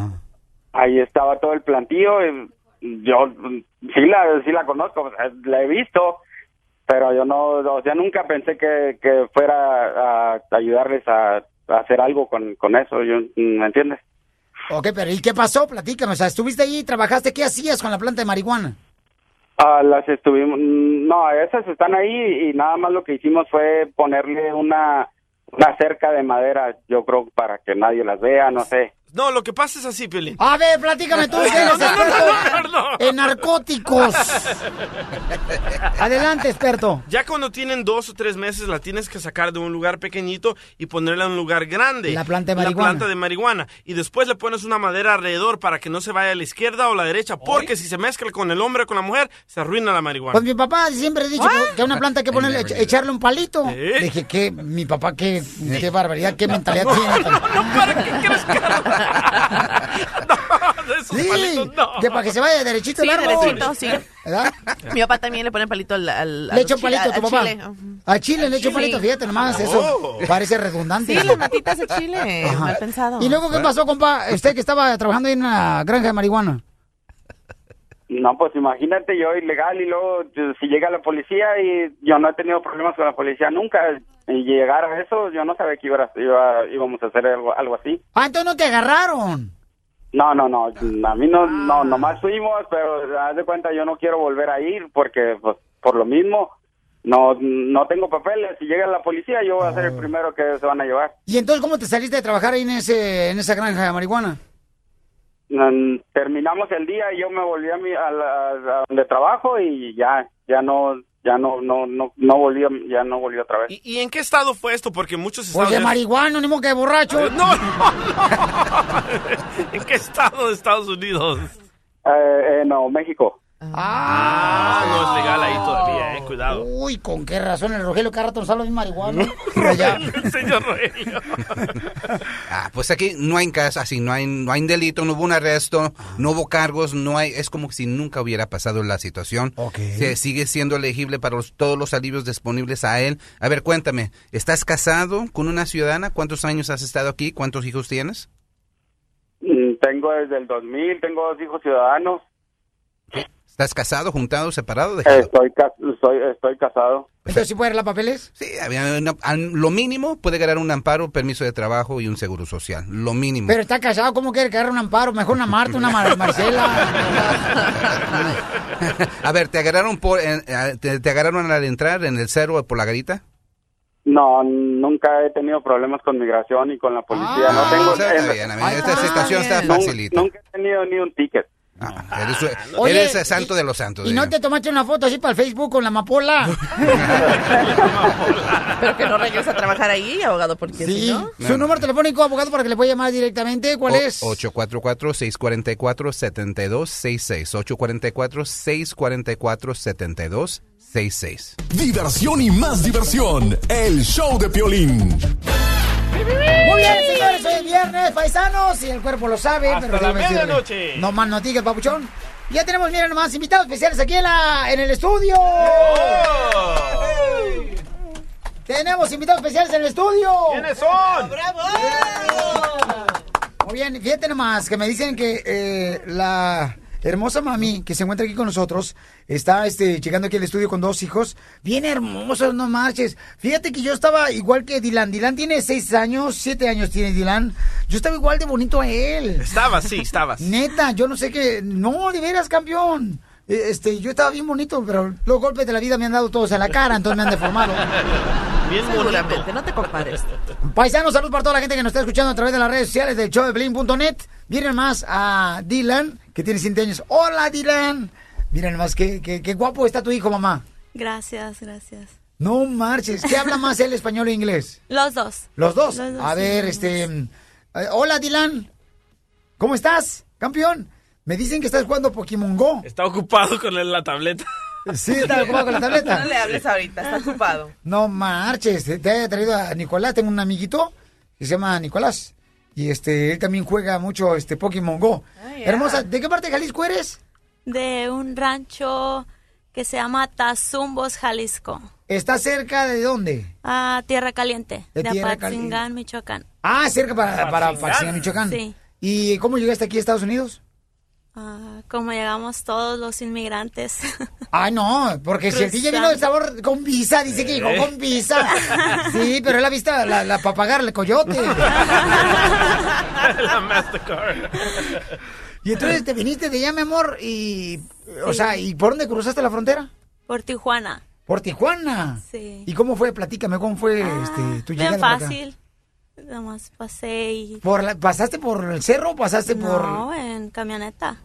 ahí estaba todo el plantío. Y yo mm, sí la, sí la conozco, la he visto, pero yo no, o sea, nunca pensé que, que fuera a ayudarles a, a hacer algo con, con eso, yo, ¿me entiendes? Ok, pero ¿y qué pasó? Platícame. O sea, estuviste ahí, trabajaste, ¿qué hacías con la planta de marihuana? Ah, las estuvimos, no, esas están ahí y nada más lo que hicimos fue ponerle una, una cerca de madera, yo creo, para que nadie las vea, no sé. No, lo que pasa es así, Piolín. A ver, platícame tú, que eres experto en narcóticos. Adelante, experto. Ya cuando tienen dos o tres meses la tienes que sacar de un lugar pequeñito y ponerla en un lugar grande. La planta de La marihuana. planta de marihuana. Y después le pones una madera alrededor para que no se vaya a la izquierda o la derecha. Porque si se mezcla con el hombre o con la mujer, se arruina la marihuana. Pues mi papá siempre ha dicho que- que a una planta hay que ponerle, ech- echarle un palito. Le dije, que mi papá, qué, qué barbaridad, qué mentalidad tiene. Sí, que para que se vaya derechito Sí, el árbol. derechito, sí. ¿Verdad? Mi papá también le pone palito al, al, Le los echa un chile- palito a tu papá. chile. A Chile le echa un Sí. palito, fíjate nomás, eso Oh. parece redundante. Sí, las matitas de chile. Ajá. Mal pensado. ¿Y luego qué pasó, compa? Usted que estaba trabajando ahí en una granja de marihuana. No, pues imagínate yo ilegal y luego eh, si llega la policía y yo no he tenido problemas con la policía nunca y llegar a eso yo no sabía que iba a- iba- íbamos a hacer algo, algo así. Ah, entonces no te agarraron. No, no, no, a mí no, no, nomás fuimos, pero haz de cuenta yo no quiero volver a ir porque pues por lo mismo no, no tengo papeles. Si llega la policía yo voy a ser el primero que se van a llevar. ¿Y entonces cómo te saliste de trabajar ahí en, ese, en esa granja de marihuana? Mm, Terminamos el día y yo me volví a, mi, a, la- a donde trabajo y ya, ya no, ya no, no, no, no volví, a- ya no volví otra vez. ¿Y, y en qué estado fue esto? Porque muchos Pues estados... de marihuana, ni modo que de borracho. No, no, no. ¿En qué estado de Estados Unidos? Eh, eh, no, México. Ah, no es legal ahí todavía, eh. Cuidado. Uy, ¿con qué razón el Rogelio cada rato nos habla de marihuana? Señor Rogelio. Ah, pues aquí no hay caso así, no hay, no hay delito, no hubo un arresto, no hubo cargos, no hay, es como si nunca hubiera pasado la situación. Se sigue siendo elegible para los- todos los alivios disponibles a él. A ver, cuéntame, ¿estás casado con una ciudadana? ¿Cuántos años has estado aquí? ¿Cuántos hijos tienes? Mm, Tengo desde el 2000, tengo dos hijos ciudadanos. ¿Estás casado, juntado, separado? Eh, Estoy, ca- soy, estoy casado. Entonces, ¿sí puede arreglar papeles? Sí, lo mínimo puede ganar un amparo, permiso de trabajo y un seguro social. Lo mínimo. Pero está casado, ¿cómo quiere agarre un amparo? Mejor una Marta, una Mar- Marcela. A ver, ¿te agarraron por, eh, te, te agarraron al entrar en el cero por la garita? No, nunca he tenido problemas con migración y con la policía. Ah, no tengo. está bien, amigo, esta situación está facilita. Nunca he tenido ni un ticket. Eres, Oye, eres el santo de los santos. ¿Y no te tomaste una foto así para el Facebook con la amapola? Pero que no regrese a trabajar ahí, abogado, porque si Sí. no... Su número telefónico, abogado, para que le pueda llamar directamente, ¿cuál es? 844-644-7266. 844-644-7266. Diversión y más diversión. El show de Piolín. Muy bien, señores, hoy es viernes, paisanos, y el cuerpo lo sabe, Hasta pero la medianoche. No más noticias, papuchón. Ya tenemos, miren, más invitados especiales aquí en, la, en el estudio. Tenemos invitados especiales en el estudio. ¿Quiénes son? Muy bien, fíjate nomás que me dicen que eh, la hermosa mami que se encuentra aquí con nosotros está este, llegando aquí al estudio con dos hijos. Bien hermosos, no marches. Fíjate que yo estaba igual que Dylan. Dylan tiene seis años, siete años tiene Dylan. Yo estaba igual de bonito a él. Estabas, sí, estabas. Neta, yo no sé qué. No, de veras, campeón. Eh, Este, yo estaba bien bonito, pero los golpes de la vida me han dado todos en la cara, entonces me han deformado. Bien Seguramente, no te compares. Paisanos, salud para toda la gente que nos está escuchando a través de las redes sociales de Blin.net. Miren más a Dylan, que tiene 7 años. Hola, Dylan. Miren más, qué, qué, qué guapo está tu hijo, mamá. Gracias, gracias. No marches. ¿Qué habla más el español o inglés? Los dos. Los dos. Los dos, A ver, este... eh, hola, Dylan. ¿Cómo estás, campeón? Me dicen que estás jugando Pokémon Go. Está ocupado con la tableta. Sí, está ocupado con la tableta. No le hables ahorita, está ocupado. No marches, te te he traído a Nicolás, tengo un amiguito que se llama Nicolás. Y este, él también juega mucho este Pokémon Go. Hermosa, ¿de qué parte de Jalisco eres? De un rancho que se llama Tazumbos, Jalisco. ¿Está cerca de dónde? Ah, Tierra Caliente. De De, Tierra Apatzingán, Michoacán. Ah, cerca para, para Apatzingán. Michoacán. Sí. ¿Y cómo llegaste aquí a Estados Unidos? Ah, como llegamos todos los inmigrantes. Ah, no, porque si el DJ vino de sabor con visa, dice que llegó con visa. Sí, pero él ha visto la, la para pagarle coyote. la Mastercard. Y entonces te viniste de allá, mi amor, y... O sea, ¿y por dónde cruzaste la frontera? Por Tijuana. Por Tijuana. Sí. ¿Y cómo fue? Platícame, ¿cómo fue este, tu llegada Bien para acá? Nada más pasé y... ¿Por la- ¿Pasaste por el cerro o pasaste por No, en camioneta.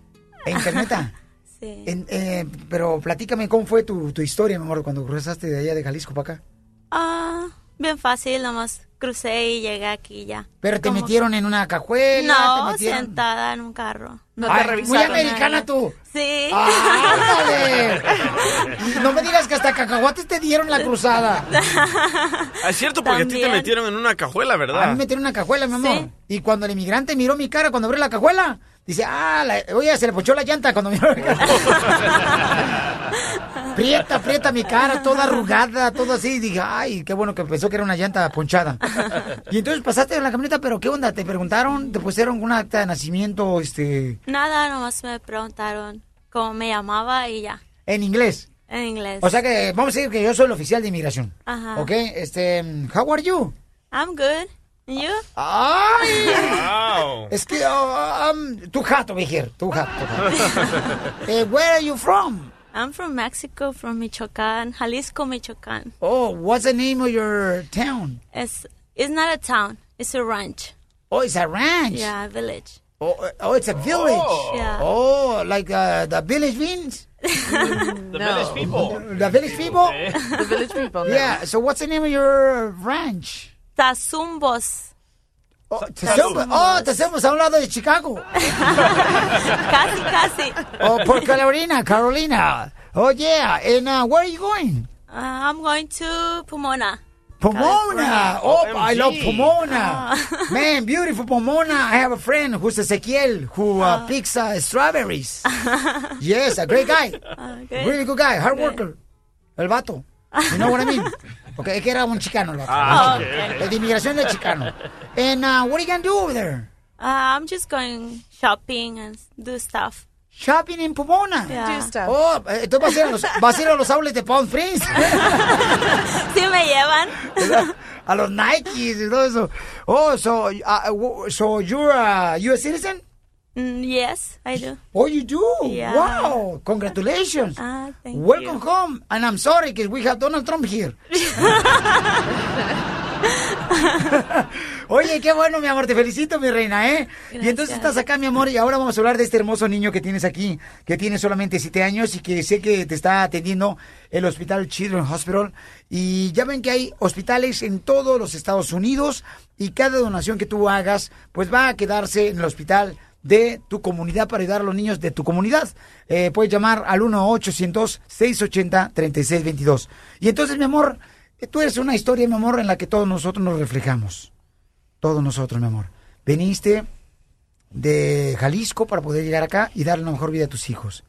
en camioneta? Sí. En- eh, pero platícame cómo fue tu, tu historia, mi amor, cuando cruzaste de allá de Jalisco para acá. Ah, bien fácil, nada más crucé y llegué aquí ya. Pero te metieron en una cajuela, No, te metieron... sentada en un carro. No te revisaron. muy americana tú. Sí. ¡Ándale! Y no me digas que hasta cacahuates te dieron la cruzada. Ah, Es cierto, porque a ti te metieron en una cajuela, A mí ¿verdad? me metieron en una cajuela, mi amor. Y cuando el inmigrante miró mi cara cuando abrió la cajuela, dice, ah, la- oye, se le pochó la llanta cuando miró la cara. prieta, prieta mi cara, toda arrugada, todo así. Dije, ay, qué bueno que pensó que era una llanta ponchada. Y entonces pasaste en la camioneta, pero ¿qué onda? ¿Te preguntaron? ¿Te pusieron una acta de nacimiento este, Nada, nomás me preguntaron cómo me llamaba y ya, en inglés? en inglés. O sea que, vamos a decir que yo soy el oficial de inmigración. Ajá. ¿Ok? Este, how are you? I'm good. And you? ¡Ay! Es que, oh, um, too hot over here, too hot. too hot. Eh, where are you from? I'm from Mexico, from Michoacán, Jalisco, Michoacán. Oh, what's the name of your town? It's, it's not a town, it's a ranch. Oh, it's a ranch. Yeah, a village. Oh, oh it's a village. Yeah. Oh, like uh, the village beans? The village people. The village people? The village people. Yeah, so what's the name of your ranch? Tazumbos. Tazumbo. Oh, Tazumbo, a un lado de Chicago. casi, casi. Oh, por Carolina, Carolina. Oh, yeah. And uh, where are you going? Uh, I'm going to Pomona. Pomona. Oh, I love. Pomona. Man, beautiful Pomona. I have a friend who's Ezequiel who uh, picks uh, strawberries. yes, a great guy. Okay. Really good guy, hard worker. El vato. You know what I mean? Okay, es que era un chicano el vato. Ah, El de inmigración de chicano. And uh, what are you going to do over there? Uh, I'm just going shopping and do stuff. shopping en Pomona. Yeah. Do stuff. Oh, eh, entonces vas a ir a los, vas a ir a los outlets de Palm Springs. ¿Sí me llevan? a los Nikes y todo eso. Oh, so, uh, w- so you're a U.S. citizen? Mm, yes, I do. Oh, you do? Yeah. Wow, congratulations. Ah, thank Welcome you. home. And I'm sorry because we have Donald Trump here. Oye, qué bueno, mi amor, te felicito, mi reina, ¿eh? Y entonces estás acá, mi amor, y ahora vamos a hablar de este hermoso niño que tienes aquí, que tiene solamente siete años y que sé que te está atendiendo el Hospital Children's Hospital. Y ya ven que hay hospitales en todos los Estados Unidos y cada donación que tú hagas, pues va a quedarse en el hospital de tu comunidad para ayudar a los niños de tu comunidad. Eh, puedes llamar al 1-800-680-3622. Y entonces, mi amor, eh, tú eres una historia, mi amor, en la que todos nosotros nos reflejamos. Todos nosotros, mi amor. Veniste de Jalisco para poder llegar acá y darle la mejor vida a tus hijos.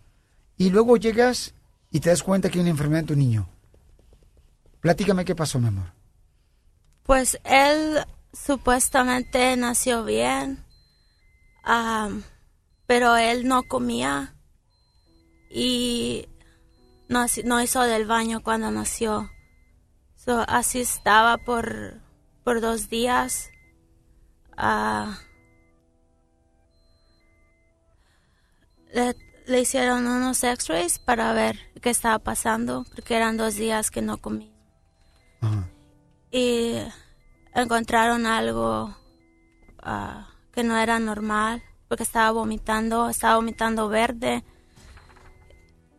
Y luego llegas y te das cuenta que hay una enfermedad en tu niño. Platícame qué pasó, mi amor. Pues él supuestamente nació bien, am, pero él no comía y no, no hizo del baño cuando nació. So, así estaba por, por dos días. Ah, le, le hicieron unos x-rays para ver qué estaba pasando, porque eran dos días que no comía y encontraron algo ah, que no era normal porque estaba vomitando, estaba vomitando verde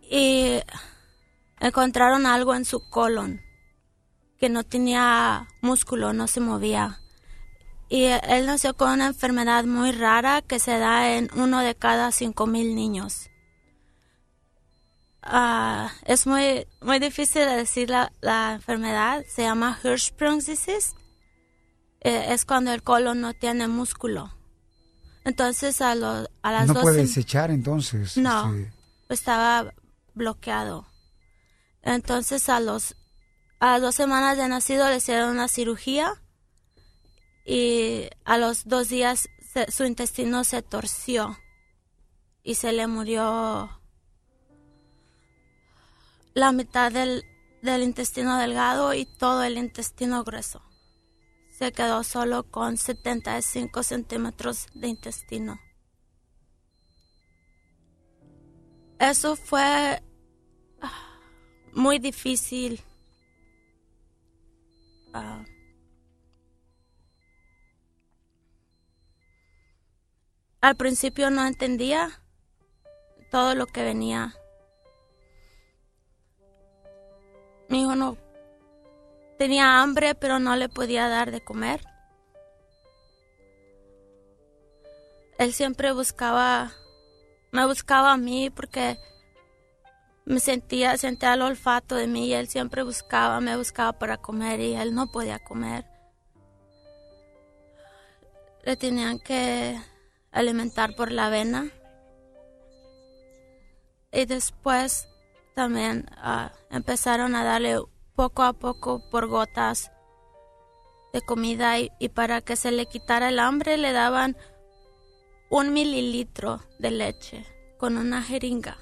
y encontraron algo en su colon que no tenía músculo, no se movía. Y él nació con una enfermedad muy rara que se da en uno de cada cinco mil niños. Ah, es muy, muy difícil de decir la, la enfermedad. Se llama Hirschsprung disease. Eh, es cuando el colon no tiene músculo. Entonces a, lo- a las no dos puedes sem- echar entonces. No, este, estaba bloqueado. Entonces a los a las dos semanas de nacido le hicieron una cirugía y a los dos días se- su intestino se torció y se le murió la mitad del, del intestino delgado y todo el intestino grueso. Se quedó solo con 75 centímetros de intestino. Eso fue ah, muy difícil. Ah, al principio no entendía todo lo que venía. Mi hijo no tenía hambre, pero no le podía dar de comer. Él siempre buscaba, me buscaba a mí porque me sentía, sentía el olfato de mí y él siempre buscaba, me buscaba para comer y él no podía comer. Le tenían que alimentar por la avena. Y después también ah, empezaron a darle poco a poco por gotas de comida y, y para que se le quitara el hambre le daban un mililitro de leche con una jeringa.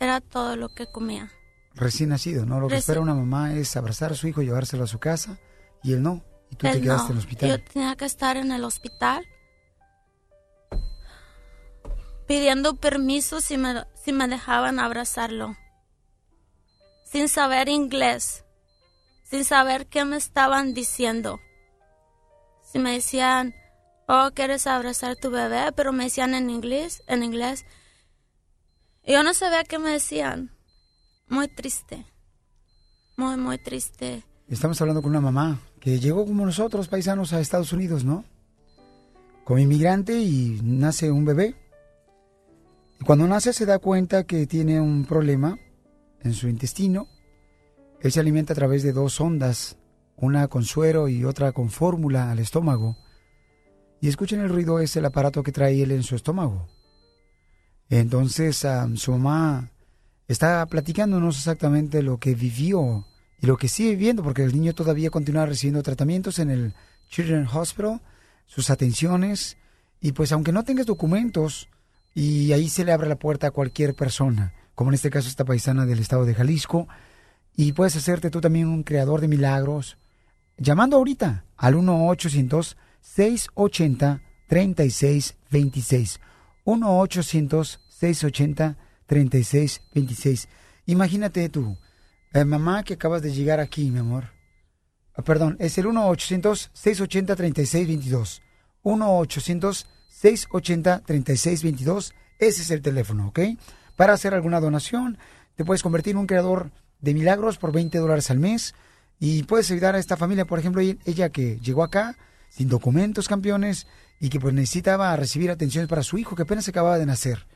Era todo lo que comía. Recién nacido, ¿no? Lo que Reci- espera una mamá es abrazar a su hijo, llevárselo a su casa y él no. Y tú te Él quedaste no. en el hospital. Yo tenía que estar en el hospital pidiendo permiso si me, si me dejaban abrazarlo. Sin saber inglés, sin saber qué me estaban diciendo. Si me decían, oh, ¿quieres abrazar tu bebé? Pero me decían en inglés, en inglés. Yo no sabía qué me decían. Muy triste. Muy, muy triste. Estamos hablando con una mamá que llegó como nosotros, paisanos, a Estados Unidos, ¿no? Como inmigrante y nace un bebé. Y cuando nace se da cuenta que tiene un problema en su intestino. Él se alimenta a través de dos ondas, una con suero y otra con fórmula al estómago. Y escuchen el ruido, es el aparato que trae él en su estómago. Entonces ah, su mamá está platicándonos exactamente lo que vivió y lo que sigue viviendo, porque el niño todavía continúa recibiendo tratamientos en el Children's Hospital, sus atenciones, y pues aunque no tengas documentos, y ahí se le abre la puerta a cualquier persona, como en este caso esta paisana del estado de Jalisco, y puedes hacerte tú también un creador de milagros, llamando ahorita al 1-800-680-3626. 1-800-680-3626. Imagínate tú, eh, mamá que acabas de llegar aquí, mi amor. Ah, perdón, es el 1-800-680-3622. 1-800-680-3622. Ese es el teléfono, ¿ok? Para hacer alguna donación, te puedes convertir en un creador de milagros por 20 dólares al mes y puedes ayudar a esta familia, por ejemplo, ella- ella que llegó acá sin documentos, campeones, y que pues necesitaba recibir atenciones para su hijo que apenas acababa de nacer.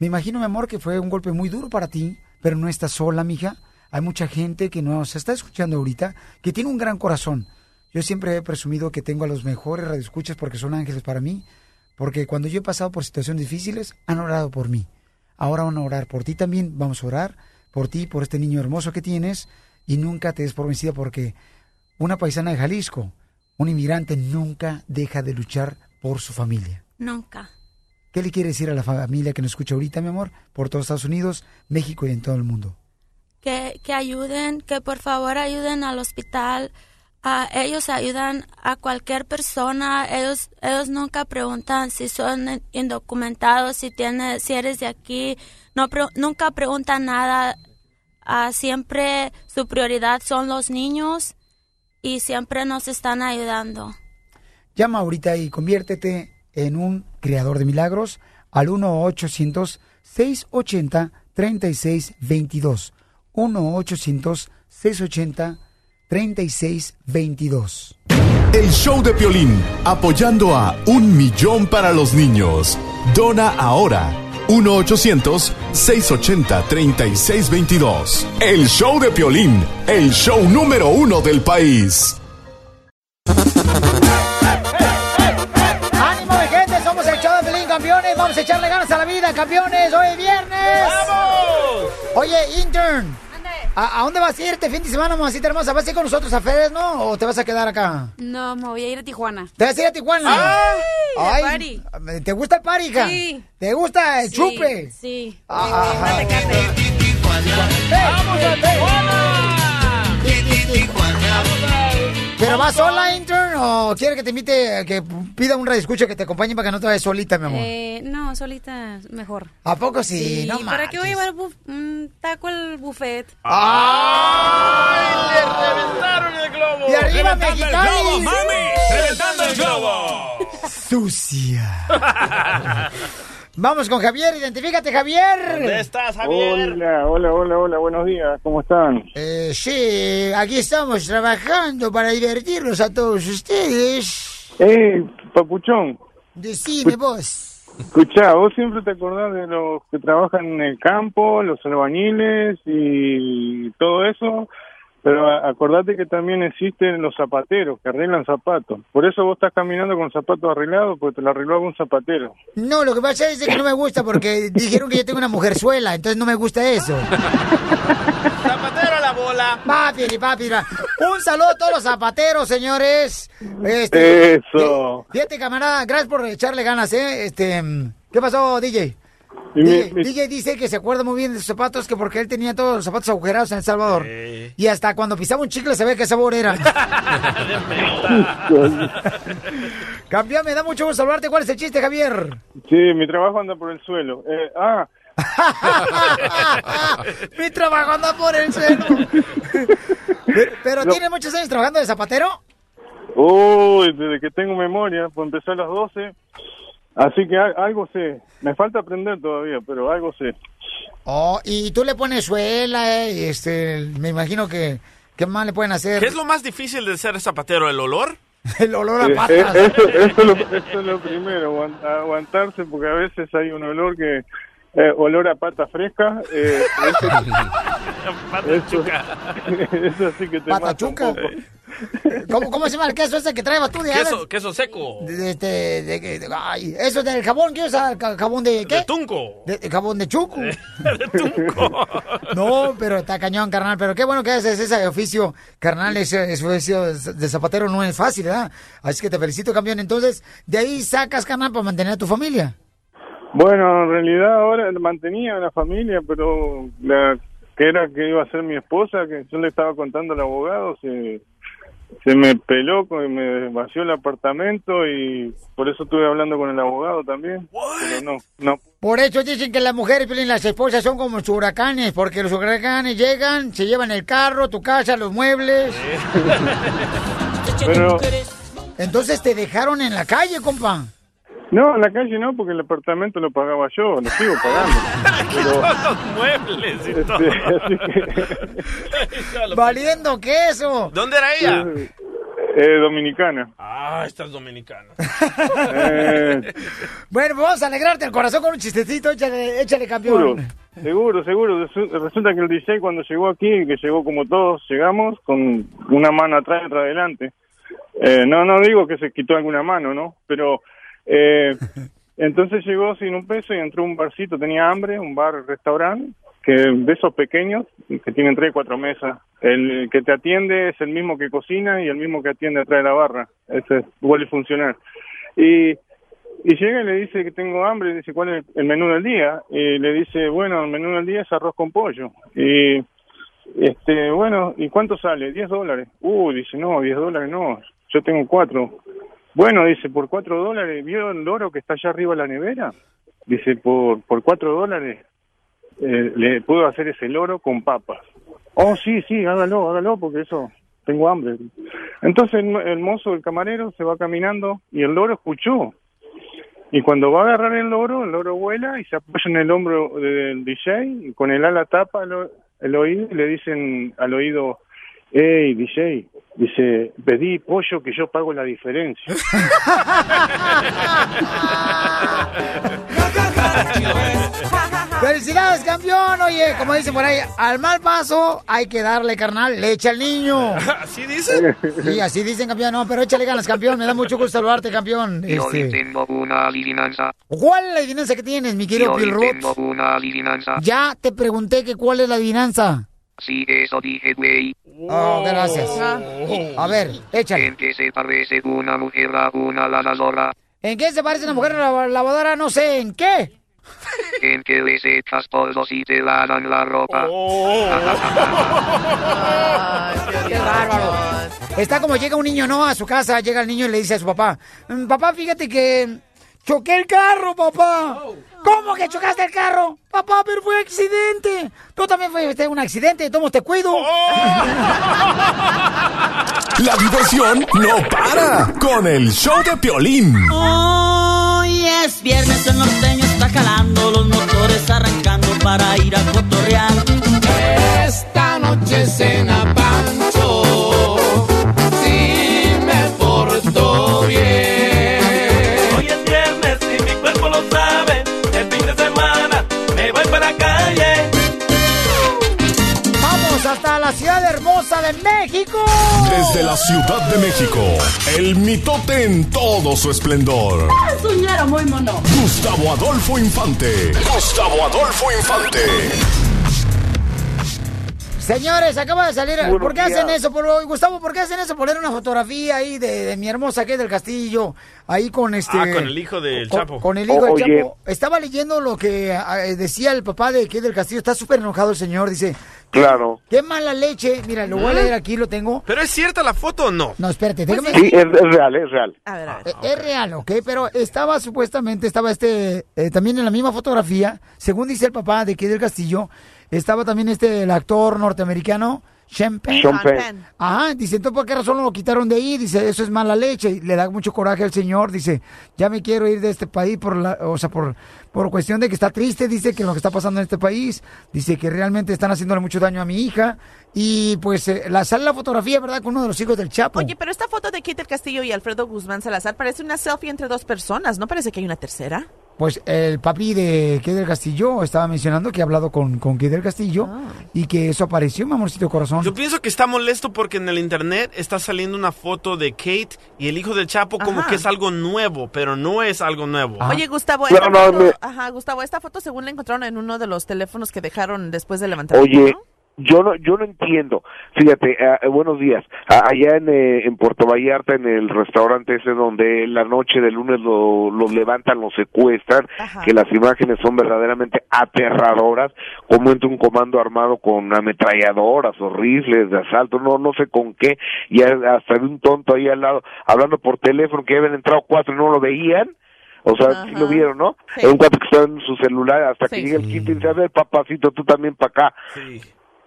Me imagino, mi amor, que fue un golpe muy duro para ti, pero no estás sola, mija. Hay mucha gente que nos está escuchando ahorita, que tiene un gran corazón. Yo siempre he presumido que tengo a los mejores radioescuchas porque son ángeles para mí, porque cuando yo he pasado por situaciones difíciles, han orado por mí. Ahora van a orar por ti también, vamos a orar por ti, por este niño hermoso que tienes, y nunca te des por vencida porque una paisana de Jalisco, un inmigrante, nunca deja de luchar por su familia. Nunca. ¿Qué le quiere decir a la familia que nos escucha ahorita, mi amor? Por todos Estados Unidos, México y en todo el mundo. Que, que ayuden, que por favor ayuden al hospital. Ah, ellos ayudan a cualquier persona. Ellos, ellos nunca preguntan si son indocumentados, si tienes, si eres de aquí. No, pre- nunca preguntan nada. Ah, siempre su prioridad son los niños y siempre nos están ayudando. Llama ahorita y conviértete en un creador de milagros al 1-800-680-3622. 1-800-680-3622. El show de Piolín, apoyando a Un Millón para los Niños. Dona ahora. 1-800-680-3622. El show de Piolín, el show número uno del país. ¡Ánimo, mi gente! Somos el show de Pelín, campeones. Vamos a echarle ganas a la vida, campeones. Hoy es viernes. ¡Vamos! Oye, intern. ¿A, a dónde vas a ir este fin de semana, mamacita hermosa? ¿Vas a ir con nosotros a Fede, no? ¿O te vas a quedar acá? No, me voy a ir a Tijuana. ¿Te vas a ir a Tijuana? Ay, ¿Te gusta el party, hija? Sí. ¿Te gusta el Sí, chupe? Sí. Ajá. ¡Vamos a ¿Pero vas sola, intern? ¿O quiere que te invite, que pida un radioescucha que te acompañe para que no te vayas solita, mi amor? Eh, no, solita mejor. ¿A poco sí? No ¿Para qué voy a llevar un taco al buffet? ¡Ay! ¡Le reventaron el globo! ¡Y arriba, ¡Reventando el globo, mami! ¡Reventando el globo! Sucia. Vamos con Javier, identifícate, Javier. ¿Dónde estás, Javier? Hola, hola, hola, hola, buenos días, ¿cómo están? Eh, sí, aquí estamos trabajando para divertirlos a todos ustedes. Eh, papuchón, Decime vos. escuchá, vos siempre te acordás de los que trabajan en el campo, los albañiles y todo eso, pero acordate que también existen los zapateros que arreglan zapatos. Por eso vos estás caminando con zapatos arreglados, porque te lo arregló algún zapatero. No, lo que pasa es que no me gusta porque dijeron que yo tengo una mujerzuela, entonces no me gusta eso. ¡Zapatero a la bola! Papi, papi, pa. Un saludo a todos los zapateros, señores. Este, Eso. Fíjate, camarada, gracias por echarle ganas, ¿eh? Este, ¿qué pasó, DJ? DJ, dice que se acuerda muy bien de sus zapatos, que porque él tenía todos los zapatos agujerados en El Salvador. Y hasta cuando pisaba un chicle se ve qué sabor era. Campeón, me da mucho gusto saludarte. ¿Cuál es el chiste, Javier? Sí, mi trabajo anda por el suelo. Eh, ah, Mi trabajo anda por el suelo. Pero, pero No. ¿tiene muchos años trabajando de zapatero? Uy, desde que tengo memoria, pues empecé a las 12. Así que algo sé. Me falta aprender todavía, pero algo sé. Oh, y tú le pones suela, eh, este, me imagino que, ¿qué más le pueden hacer? ¿Qué es lo más difícil de ser zapatero? ¿El olor? El olor a Eh, patas. eh, eso, eso, es lo, eso es lo primero, aguant- aguantarse, porque a veces hay un olor que... eh, olor a pata fresca. Eh, eso, eso, eso sí que te un Patachuca. poco. ¿Cómo, ¿Cómo se llama el queso ese que trae tú de Queso, queso seco. De, de- de- de- de- ay, eso del jabón, ¿qué ca- ¿Jabón de qué? De tunco. De, de jabón de chuco. No, pero está cañón, carnal. Pero qué bueno que haces ese oficio, carnal. Ese, ese oficio de zapatero no es fácil, ¿verdad? Así que te felicito, campeón. Entonces, de ahí sacas, carnal, para mantener a tu familia. Bueno, en realidad ahora mantenía una familia, pero la que era que iba a ser mi esposa, que yo le estaba contando al abogado, se, se me peló, con- me vació el apartamento y por eso estuve hablando con el abogado también. Pero no, no. Por eso dicen que las mujeres, las esposas son como los huracanes, porque los huracanes llegan, se llevan el carro, tu casa, los muebles. Pero Entonces te dejaron en la calle, compa. No, en la calle no, porque el apartamento lo pagaba yo, lo sigo pagando. Pero, los muebles y este, todo. que, Valiendo queso. ¿Dónde era ella? eh, dominicana. Ah, esta es dominicana. Eh, Bueno, vamos a alegrarte el corazón con un chistecito, échale, échale campeón. seguro, seguro. Resu- Resulta que el DJ cuando llegó aquí, que llegó como todos llegamos, con una mano atrás y otra adelante. Eh, no, no digo que se quitó alguna mano, ¿no? Pero eh, entonces llegó sin un peso y entró a un barcito, tenía hambre, un bar, restaurante, que de esos pequeños, que tienen tres, cuatro mesas. El que te atiende es el mismo que cocina y el mismo que atiende atrás de la barra. Ese suele funcionar. Y y llega y le dice que tengo hambre, y dice, ¿cuál es el menú del día? Y le dice, bueno, el menú del día es arroz con pollo. Y, este, bueno, ¿y cuánto sale? 10 dólares. Uh, dice, no, 10 dólares no, yo tengo cuatro. Bueno, dice, por cuatro dólares, ¿vio el loro que está allá arriba en la nevera? Dice, por, por cuatro dólares eh, le puedo hacer ese loro con papas. Oh, sí, sí, hágalo, hágalo, porque eso, tengo hambre. Entonces el, el mozo, el camarero, se va caminando y el loro escuchó. Y cuando va a agarrar el loro, el loro vuela y se apoya en el hombro del DJ y con el ala tapa el, el oído y le dicen al oído, hey DJ, dice, pedí pollo que yo pago la diferencia. ¡Felicidades, campeón! Oye, como dicen por ahí, al mal paso hay que darle, carnal, leche al niño. ¿Así dicen? Sí, así dicen, campeón. No, pero échale ganas, campeón. Me da mucho gusto saludarte, campeón. Yo le Este, tengo una adivinanza. ¿Cuál es la adivinanza que tienes, mi querido Yo le tengo una adivinanza. Ya te pregunté que cuál es la adivinanza. Sí, eso dije, güey. Oh, gracias. A ver, échale. ¿En qué se parece una mujer a una lavadora? ¿En qué se parece una mujer a la lavadora? No sé, ¿en qué? ¿En qué les echas polvos y te lavan la ropa? ¡Qué bárbaro! Está como llega un niño, ¿no? A su casa, llega el niño y le dice a su papá, "Mm, papá, fíjate que choqué el carro, papá. ¿Cómo que chocaste el carro? Papá, pero fue accidente. Tú también fuiste un accidente, tomo te cuido. La diversión no para con el show de Piolín. Hoy es viernes, el norteño está calando, los motores arrancando para ir a cotorrear. Esta noche cena Pancho, la ciudad hermosa de México. Desde la Ciudad de México, el mitote en todo su esplendor. Es un ñero muy mono. Gustavo Adolfo Infante. Gustavo Adolfo Infante. Señores, acaba de salir. Buenos ¿Por qué hacen días. eso? Por, Gustavo, ¿por qué hacen eso? Poner una fotografía ahí de, de mi hermosa que del Castillo, ahí con este. Ah, con el hijo del con, Chapo. con el hijo del Oye. Chapo. Estaba leyendo lo que ah, decía el papá de que del Castillo. Está súper enojado el señor. Dice, Claro. qué mala leche. Mira, lo voy a leer aquí, lo tengo. ¿Pero es cierta la foto o no? No, espérate, déjame. Sí, es, es real, es real. Eh, Es real, ¿ok? Pero estaba supuestamente, estaba este, eh, también en la misma fotografía, según dice el papá de que del Castillo, estaba también este, el actor norteamericano, Sean Penn. Sean Penn. Ajá, dice, entonces, ¿por qué razón lo quitaron de ahí? Dice, eso es mala leche. Y le da mucho coraje al señor, dice, ya me quiero ir de este país por la, o sea, por, por cuestión de que está triste, dice que lo que está pasando en este país, dice que realmente están haciéndole mucho daño a mi hija. Y pues, eh, la sale la fotografía, ¿verdad? Con uno de los hijos del Chapo. Oye, pero esta foto de Kit del Castillo y Alfredo Guzmán Salazar parece una selfie entre dos personas, ¿no parece que hay una tercera? Pues el papi de Kid del Castillo estaba mencionando que ha hablado con, con Kid del Castillo y que eso apareció, mi amorcito corazón. Yo pienso que está molesto porque en el internet está saliendo una foto de Kate y el hijo del Chapo como Ajá. que es algo nuevo, pero no es algo nuevo. Oye, Gustavo, No, esta no, foto, me- ajá, Gustavo, esta foto según la encontraron en uno de los teléfonos que dejaron después de levantar Oye. Yo no yo no entiendo. Fíjate ah, eh, buenos días. Ah, allá en, eh, en Puerto Vallarta en el restaurante ese donde la noche del lunes lo, los levantan los secuestran que las imágenes son verdaderamente aterradoras como entra un comando armado con ametralladoras o rifles de asalto no no sé con qué y hasta de un tonto ahí al lado hablando por teléfono que habían entrado cuatro y no lo veían. O sea, sí lo vieron, ¿no? Era un cuate que estaba en su celular hasta que Sí. llega el quinto y dice, a ver, papacito, tú también para acá.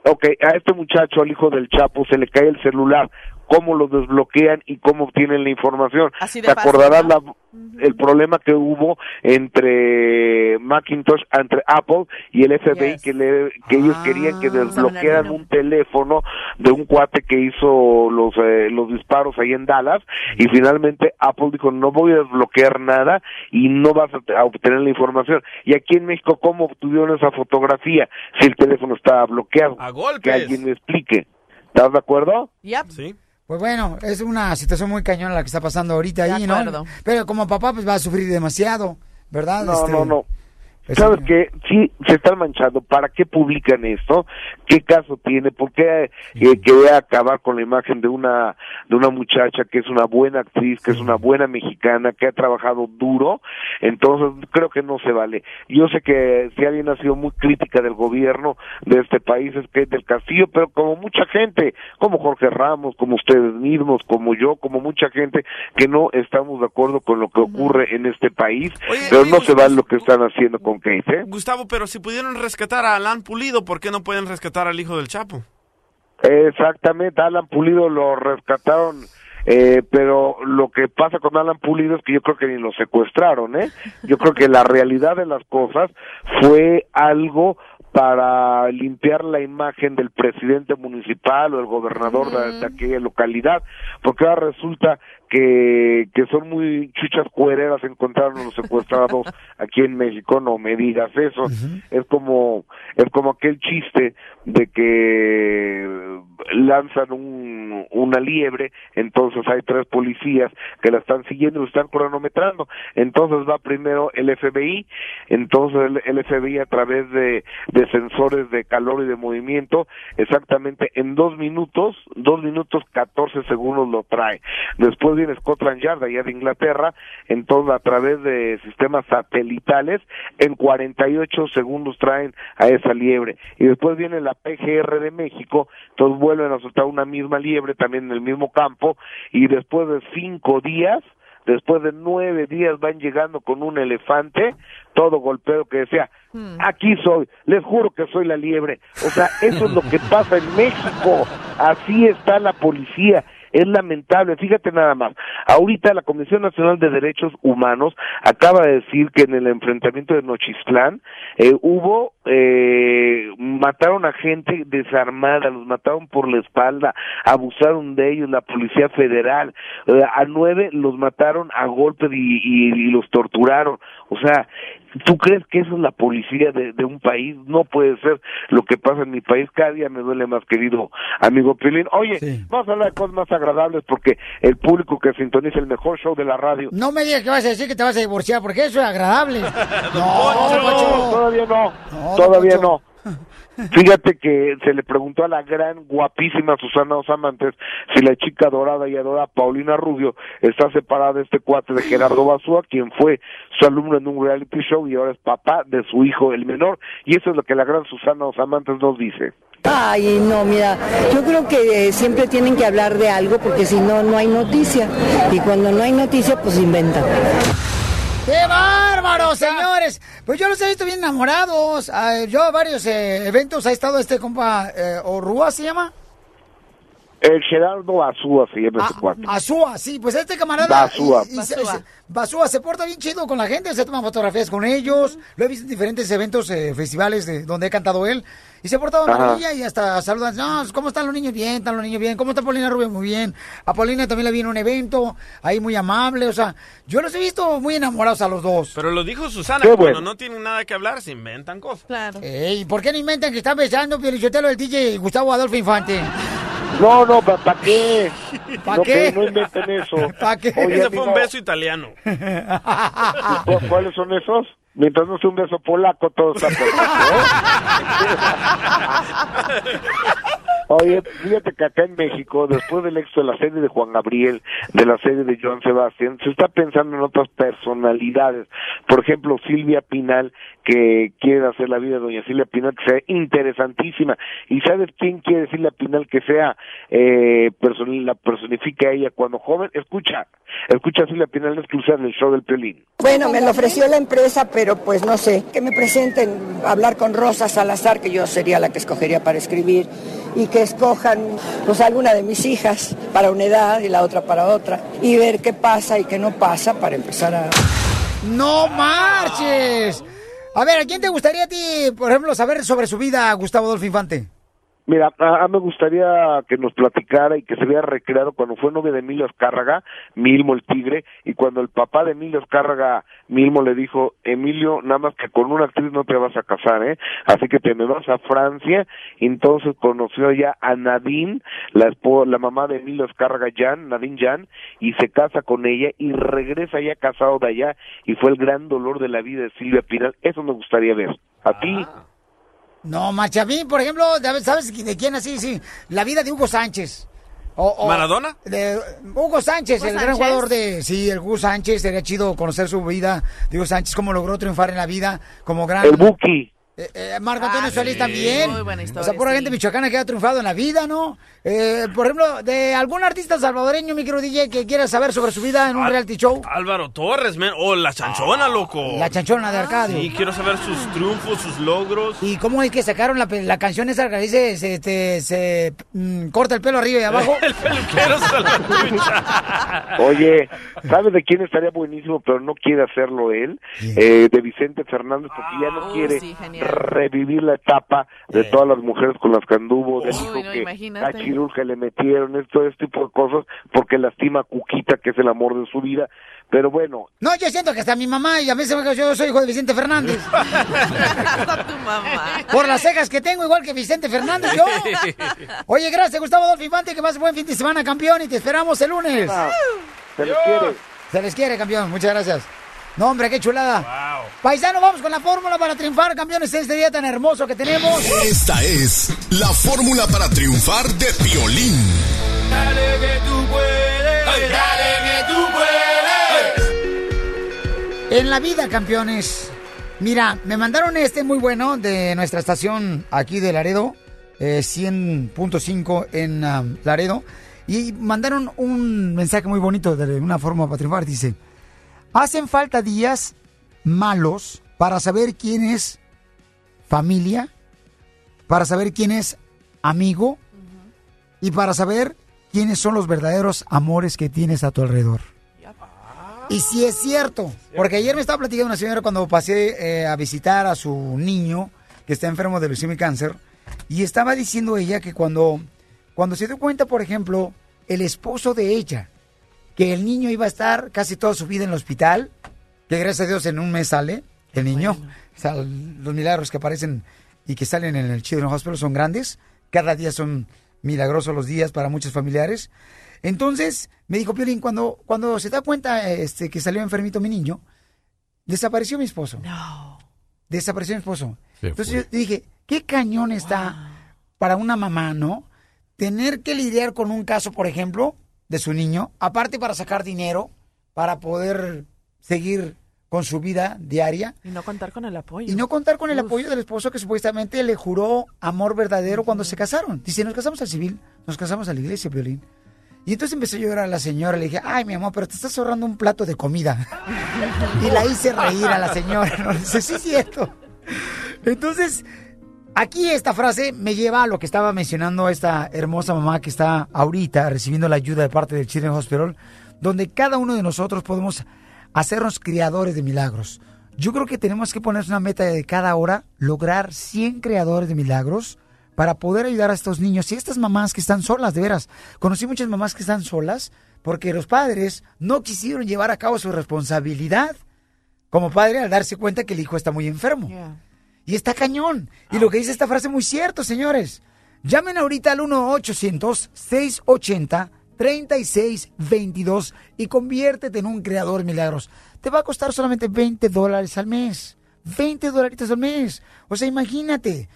Ok, a este muchacho, al hijo del Chapo, se le cae el celular. ¿Cómo lo desbloquean y cómo obtienen la información? Así de ¿Te fácil, acordarás ¿no? la- el problema que hubo entre Macintosh, entre Apple y el FBI, que, le- que ellos querían que desbloquearan un teléfono de un cuate que hizo los, eh, los disparos ahí en Dallas y finalmente Apple dijo no voy a desbloquear nada y no vas a, a obtener la información. Y aquí en México, ¿cómo obtuvieron esa fotografía si el teléfono estaba bloqueado? A golpes. Que alguien me explique. ¿Estás de acuerdo? Sí. Pues bueno, es una situación muy cañona la que está pasando ahorita De ahí, ¿no? acuerdo. Pero como papá, pues va a sufrir demasiado, ¿verdad? No, Este, no, no. ¿Sabes qué? Sí, se están manchando. ¿Para qué publican esto? ¿Qué caso tiene? ¿Por qué eh, quería acabar con la imagen de una de una muchacha que es una buena actriz, que es una buena mexicana, que ha trabajado duro? Entonces, creo que no se vale. Yo sé que si alguien ha sido muy crítica del gobierno de este país es que es del Castillo, pero como mucha gente, como Jorge Ramos, como ustedes mismos, como yo, como mucha gente que no estamos de acuerdo con lo que ocurre en este país, pero no se vale lo que están haciendo con ¿eh? Gustavo, pero si pudieron rescatar a Alan Pulido, ¿por qué no pueden rescatar al hijo del Chapo? Exactamente, Alan Pulido lo rescataron, eh, pero lo que pasa con Alan Pulido es que yo creo que ni lo secuestraron, ¿eh? Yo creo que la realidad de las cosas fue algo para limpiar la imagen del presidente municipal o el gobernador de, de aquella localidad, porque ahora resulta que, que son muy chuchas cuereras encontraron a los secuestrados aquí en México, no me digas eso, es como es como aquel chiste de que lanzan un, una liebre, entonces hay tres policías que la están siguiendo y lo están cronometrando, entonces va primero el FBI, entonces el, el FBI a través de, de sensores de calor y de movimiento, exactamente en dos minutos, dos minutos 14 segundos lo trae, después viene Scotland Yard allá de Inglaterra, entonces a través de sistemas satelitales, en 48 segundos traen a esa liebre, y después viene la PGR de México, entonces vuelven a soltar una misma liebre también en el mismo campo, y después de cinco días, después de nueve días van llegando con un elefante, todo golpeado que decía, aquí soy, les juro que soy la liebre. O sea, eso es lo que pasa en México, así está la policía. Es lamentable, fíjate nada más. Ahorita la Comisión Nacional de Derechos Humanos acaba de decir que en el enfrentamiento de Nochistlán eh, hubo, eh, mataron a gente desarmada, los mataron por la espalda, abusaron de ellos la Policía Federal, eh, a nueve los mataron a golpe y, y- y los torturaron. O sea, ¿tú crees que eso es la policía de, de un país? No puede ser lo que pasa en mi país. Cada día me duele más, querido amigo Pilín. Oye, vamos a hablar de cosas más agradables porque el público que sintoniza el mejor show de la radio. No me digas que vas a decir que te vas a divorciar, porque eso es agradable. No, Poncho. todavía no. No, todavía no. Fíjate que se le preguntó a la gran, guapísima Susana Osamantes si la chica dorada y adorada Paulina Rubio está separada de este cuate de Gerardo Basúa, quien fue su alumno en un reality show y ahora es papá de su hijo, el menor. Y eso es lo que la gran Susana Osamantes nos dice. Ay, no, mira, yo creo que eh, siempre tienen que hablar de algo porque si no, no hay noticia. Y cuando no hay noticia, pues inventan. ¡Qué bárbaro, señores! Pues yo los he visto bien enamorados. Ah, yo a varios eh, eventos ha estado este compa, eh, Orrúa se llama. El Gerardo Basúa se llama ese cuate. Azúa, sí, pues este camarada. Y- y se- Basúa se porta bien chido con la gente, se toma fotografías con ellos. Lo he visto en diferentes eventos, eh, festivales de, donde he cantado él. Y se ha portado maravilla y hasta saludan. No, ¿cómo están los niños? Bien, están los niños bien. ¿Cómo está Paulina Rubio? Muy bien. A Paulina también la vi en un evento, ahí muy amable. O sea, yo los he visto muy enamorados a los dos. Pero lo dijo Susana, Qué cuando bueno. no tienen nada que hablar, se inventan cosas. Claro. Ey, ¿por qué no inventan que están besando Pielichotelo el DJ Gustavo Adolfo Infante? No, no, ¿para qué? ¿Pa no, qué? no inventen eso. ¿Pa qué? Oye, Ese fue un beso italiano. ¿cu- ¿Cuáles son esos? Mientras no sea un beso polaco, todo está perfecto. ¿eh? Oye, fíjate que acá en México, después del éxito de la serie de Juan Gabriel, de la serie de Joan Sebastián, se está pensando en otras personalidades. Por ejemplo, Silvia Pinal, que quiere hacer la vida de doña Silvia Pinal, que sea interesantísima. ¿Y sabes quién quiere Silvia Pinal que sea, eh, person- la personifique a ella cuando joven? Escucha, escucha a Silvia Pinal exclusiva en el show del Pelín. Bueno, me lo ofreció la empresa, pero pues no sé, que me presenten, hablar con Rosa Salazar, que yo sería la que escogería para escribir, y que escojan pues alguna de mis hijas para una edad y la otra para otra, y ver qué pasa y qué no pasa para empezar a... ¡No marches! A ver, ¿a quién te gustaría a ti, por ejemplo, saber sobre su vida, Gustavo Adolfo Infante? Mira, a, a me gustaría que nos platicara y que se vea recreado cuando fue novia de Emilio Azcárraga, Milmo el tigre, y cuando el papá de Emilio Azcárraga, Milmo le dijo, Emilio, nada más que con una actriz no te vas a casar, ¿eh? Así que te me vas a Francia, entonces conoció ya a Nadine, la la mamá de Emilio Azcárraga Jan, Nadine Jan, y se casa con ella y regresa ya casado de allá, y fue el gran dolor de la vida de Silvia Pinal, eso me gustaría ver. ¿A ti? No, macha, a mí, por ejemplo, ¿sabes de quién así? Sí, la vida de Hugo Sánchez. O- o- ¿Maradona? De Hugo Sánchez, ¿Hugo el gran jugador de... Sí, el Hugo Sánchez, sería chido conocer su vida de Hugo Sánchez, cómo logró triunfar en la vida como gran... El Buki. Eh, eh, Marco Antonio Ah, Solís sí, también. muy buena o historia, sea, pura sí. gente michoacana que ha triunfado en la vida, ¿no? Eh, por ejemplo, de algún artista salvadoreño, mi querido DJ, que quiera saber sobre su vida en un Al- reality show. Álvaro Torres, man. Oh, la chanchona, loco. La chanchona de Arcadio. Sí, quiero saber sus triunfos, sus logros. ¿Y cómo es que sacaron la, la canción esa que dice se, te- se mm, corta el pelo arriba y abajo? El peluquero salvatrucha. Oye, ¿sabes de quién estaría buenísimo, pero no quiere hacerlo él? Eh, de Vicente Fernández, porque ya no Oh, quiere sí, genial. Revivir la etapa de todas las mujeres con las que anduvo, del Uy, no, que imagínate. a Chirurgia le metieron, es- todo este tipo de cosas, porque lastima a Cuquita, que es el amor de su vida. Pero bueno, No, yo siento que hasta mi mamá y a mí se me que yo soy hijo de Vicente Fernández. tu mamá. Por las cejas que tengo, igual que Vicente Fernández, yo. Oye, gracias, Gustavo Adolfo Infante, que pases buen fin de semana, campeón, y te esperamos el lunes. se les quiere. Se les quiere, campeón, muchas gracias. No, hombre, qué chulada. Paisano, vamos con la fórmula para triunfar, campeones, en este día tan hermoso que tenemos. Esta es la fórmula para triunfar de Piolín. Dale que tú puedes, dale que tú puedes. En la vida, campeones. Mira, me mandaron este muy bueno de nuestra estación aquí de Laredo, eh, 100.5 en um, Laredo, y mandaron un mensaje muy bonito de una forma para triunfar. Dice, hacen falta días malos para saber quién es familia, para saber quién es amigo y para saber quiénes son los verdaderos amores que tienes a tu alrededor. Y sí es cierto, porque ayer me estaba platicando una señora cuando pasé eh, a visitar a su niño que está enfermo de leucemia y cáncer, y estaba diciendo ella que cuando, cuando se dio cuenta, por ejemplo, el esposo de ella, que el niño iba a estar casi toda su vida en el hospital, que gracias a Dios en un mes sale el niño, o sea, los milagros que aparecen y que salen en el Children's Hospital son grandes, cada día son milagrosos los días para muchos familiares. Entonces, me dijo Piolín, cuando, cuando se da cuenta este, que salió enfermito mi niño, desapareció mi esposo. No. Desapareció mi esposo. Se Entonces fue. yo dije, qué cañón está para una mamá, ¿no? Tener que lidiar con un caso, por ejemplo, de su niño, aparte para sacar dinero, para poder seguir con su vida diaria. Y no contar con el apoyo. Y no contar con el apoyo del esposo que supuestamente le juró amor verdadero cuando se casaron. Dice, nos casamos al civil, nos casamos a la iglesia, Violín. Y entonces empezó a llorar a la señora. Le dije, ay, mi amor, pero te estás ahorrando un plato de comida. y la hice reír a la señora. ¿no? Dice, sí, es cierto. Entonces, aquí esta frase me lleva a lo que estaba mencionando esta hermosa mamá que está ahorita recibiendo la ayuda de parte del Children's Hospital, donde cada uno de nosotros podemos hacernos creadores de milagros. Yo creo que tenemos que ponernos una meta de cada hora lograr 100 creadores de milagros para poder ayudar a estos niños y estas mamás que están solas, de veras. Conocí muchas mamás que están solas porque los padres no quisieron llevar a cabo su responsabilidad como padre al darse cuenta que el hijo está muy enfermo. Y está cañón. Y lo que dice esta frase es muy cierto, señores. Llamen ahorita al 1-800-680-3622 y conviértete en un creador de milagros. Te va a costar solamente 20 dólares al mes. 20 dolaritos al mes. O sea, imagínate.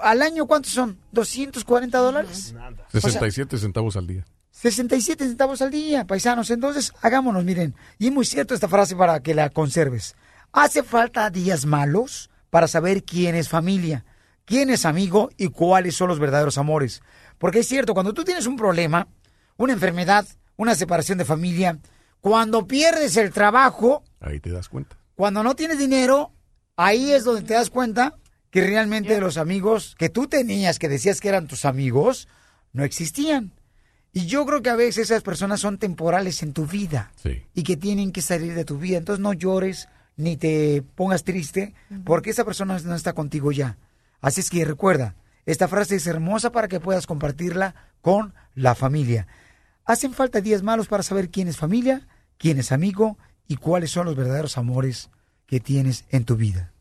¿Al año cuántos son? ¿240 dólares? 67 centavos al día. 67 centavos al día, paisanos. Entonces, hagámonos, miren. Y es muy cierto esta frase para que la conserves. Hace falta días malos para saber quién es familia, quién es amigo y cuáles son los verdaderos amores. Porque es cierto, cuando tú tienes un problema, una enfermedad, una separación de familia, cuando pierdes el trabajo, Ahí te das cuenta. cuando no tienes dinero, ahí es donde te das cuenta que realmente los amigos que tú tenías, que decías que eran tus amigos, no existían. Y yo creo que a veces esas personas son temporales en tu vida y que tienen que salir de tu vida. Entonces no llores ni te pongas triste porque esa persona no está contigo ya. Así es que recuerda, esta frase es hermosa para que puedas compartirla con la familia. Hacen falta días malos para saber quién es familia, quién es amigo y cuáles son los verdaderos amores que tienes en tu vida.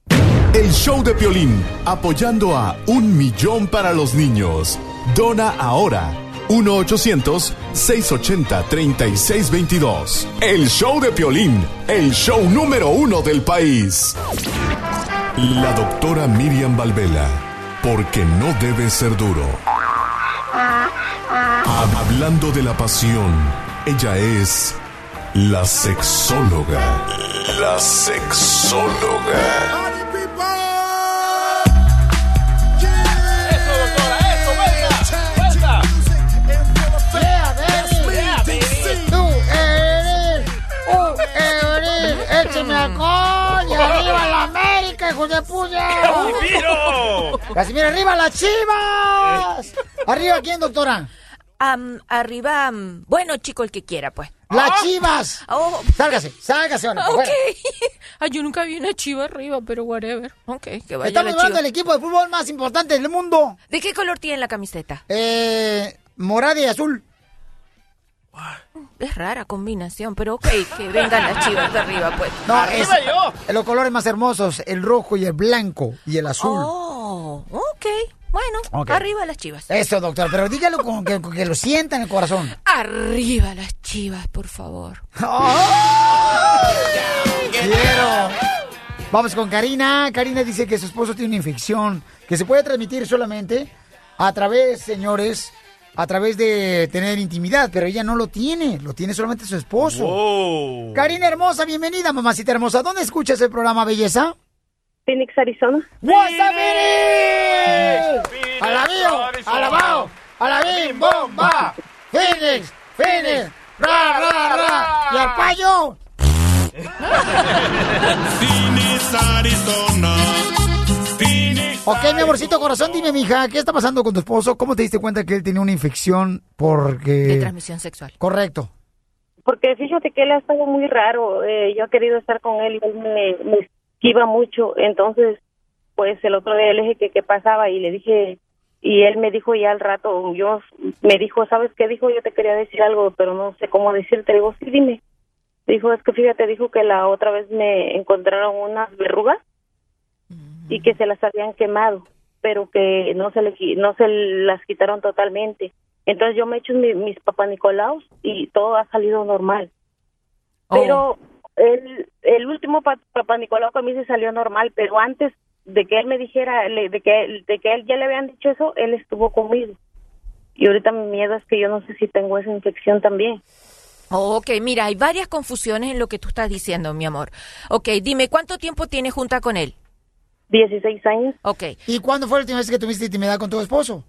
El show de Piolín, apoyando a Un Millón para los Niños. Dona ahora 1-800-680-3622. El show de Piolín, el show número uno del país. La doctora Miriam Valvela, porque no debe ser duro. Hablando de la pasión, ella es la sexóloga. La sexóloga. América, hijo de puya. ¡Casimiro! Casimiro, arriba las chivas. Arriba quién, doctora. Am, arriba, am, bueno, chico, el que quiera, pues. Las chivas. Oh. Sálgase, sálgase ahora. Ok. fuera. Ay, yo nunca vi una chiva arriba, pero whatever. Ok, que vaya Estamos la hablando del equipo de fútbol más importante del mundo. ¿De qué color tiene la camiseta? Eh, morada y azul. Es rara combinación, pero ok, que vengan las chivas de arriba, pues. No, es los colores más hermosos, el rojo y el blanco y el azul. Oh, ok. Bueno, arriba las chivas. Eso, doctor, pero dígalo con que, con que lo sienta en el corazón. Arriba las chivas, por favor. Quiero. Vamos con Karina. Karina dice que su esposo tiene una infección que se puede transmitir solamente a través, señores, a través de tener intimidad, pero ella no lo tiene, lo tiene solamente su esposo. Karina hermosa, bienvenida, mamacita hermosa. ¿Dónde escuchas el programa Belleza? Phoenix, Arizona. ¡WhatsApp, Phoenix! ¡Alabío! ¡Alabao! ¡Alabim! ¡Bomba! ¡Phoenix! ¡Phoenix! ¡Ra, ra, ra! ¡Y al payo! Phoenix, Arizona. Ok, mi amorcito corazón, dime, mija, ¿qué está pasando con tu esposo? ¿Cómo te diste cuenta que él tenía una infección porque... De transmisión sexual. Correcto. Porque fíjate que él ha estado muy raro. eh, yo he querido estar con él y él me, me esquiva mucho. Entonces, pues el otro día le dije que qué pasaba y le dije, y él me dijo ya al rato, yo me dijo, ¿sabes qué dijo? Yo te quería decir algo, pero no sé cómo decirte. Le digo, sí, dime. Dijo, es que fíjate, dijo que la otra vez me encontraron unas verrugas y que se las habían quemado, pero que no se le no se las quitaron totalmente. Entonces yo me he hecho mi- mis papá Nicolaos y todo ha salido normal. Pero el, el último pa- papá Nicolau que a mí se salió normal, pero antes de que él me dijera, de que, de que él ya le habían dicho eso, él estuvo conmigo. Y ahorita mi miedo es que yo no sé si tengo esa infección también. Ok, mira, hay varias confusiones en lo que tú estás diciendo, mi amor. Ok, dime, ¿cuánto tiempo tienes junta con él? 16 años. Ok. ¿Y cuándo fue la última vez que tuviste intimidad con tu esposo?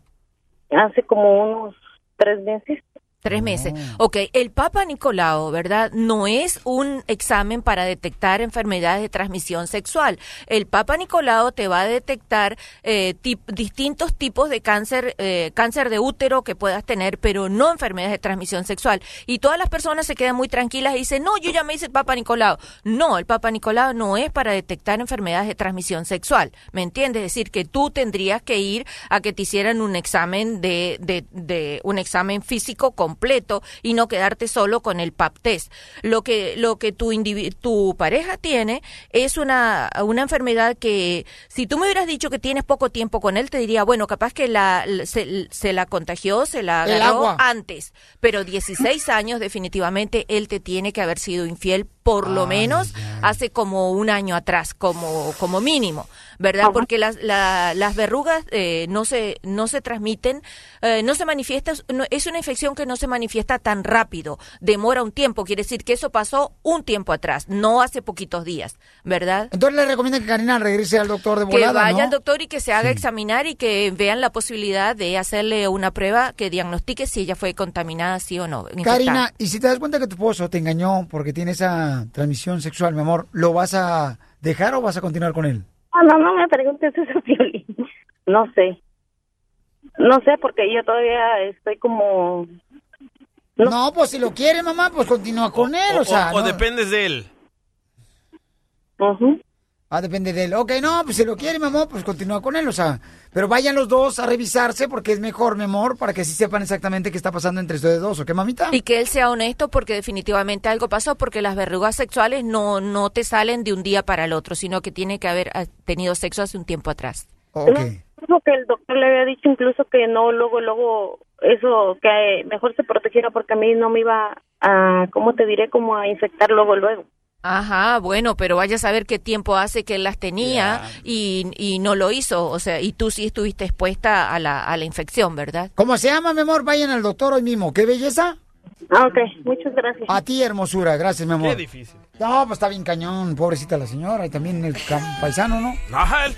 Hace como unos tres meses. Tres meses. Ok, el Papa Nicolau, ¿verdad? No es un examen para detectar enfermedades de transmisión sexual. El Papa Nicolau te va a detectar eh, tip- distintos tipos de cáncer, eh, cáncer de útero que puedas tener, pero no enfermedades de transmisión sexual. Y todas las personas se quedan muy tranquilas y dicen, no, yo ya me hice el Papa Nicolau. No, el Papa Nicolau no es para detectar enfermedades de transmisión sexual. ¿Me entiendes? Es decir, que tú tendrías que ir a que te hicieran un examen de, de, de un examen físico como completo y no quedarte solo con el pap test. Lo que, lo que tu, tu pareja tiene es una, una enfermedad que si tú me hubieras dicho que tienes poco tiempo con él, te diría, bueno, capaz que la, se, se la contagió, se la agarró antes, pero 16 años definitivamente él te tiene que haber sido infiel por lo menos hace como un año atrás, como, como mínimo, ¿verdad? Porque las, la- las verrugas eh, no se no se transmiten, eh, no se manifiesta, no- es una infección que no se manifiesta tan rápido, demora un tiempo, quiere decir que eso pasó un tiempo atrás, no hace poquitos días, ¿verdad? Entonces le recomienda que Karina regrese al doctor de Que volada, vaya ¿no? al doctor y que se haga examinar y que vean la posibilidad de hacerle una prueba que diagnostique si ella fue contaminada, sí o no. infectada. Karina, y si te das cuenta que tu esposo te engañó porque tiene esa transmisión sexual, mi amor, ¿lo vas a dejar o vas a continuar con él? Ah, no, no me preguntes eso, Piolín. No sé. No sé, porque yo todavía estoy como... No, pues si lo quiere, mamá, pues continúa con él, o, sea. o no- dependes de él. Ah, depende de él. Ok, no, pues si lo quiere, mi amor, pues continúa con él, o sea. Pero vayan los dos a revisarse porque es mejor, mi amor, para que sí sepan exactamente qué está pasando entre ustedes dos, ¿ok, mamita? Y que él sea honesto porque definitivamente algo pasó porque las verrugas sexuales no, no te salen de un día para el otro, sino que tiene que haber ah, tenido sexo hace un tiempo atrás. Dijo que el doctor le había dicho incluso que no, luego, luego, eso, que eh, mejor se protegiera porque a mí no me iba a, ¿cómo te diré? Como a infectar luego, luego. Ajá, bueno, pero vaya a saber qué tiempo hace que él las tenía y, y no lo hizo, o sea, y tú sí estuviste expuesta a la, a la infección, ¿verdad? ¿Cómo se llama, mi amor? Vayan al doctor hoy mismo. ¿Qué belleza? Ah, ok, muchas gracias. A ti, hermosura, gracias, mi amor. Qué difícil. No, pues está bien cañón, pobrecita la señora y también el paisano, ¿no? Ajá, él-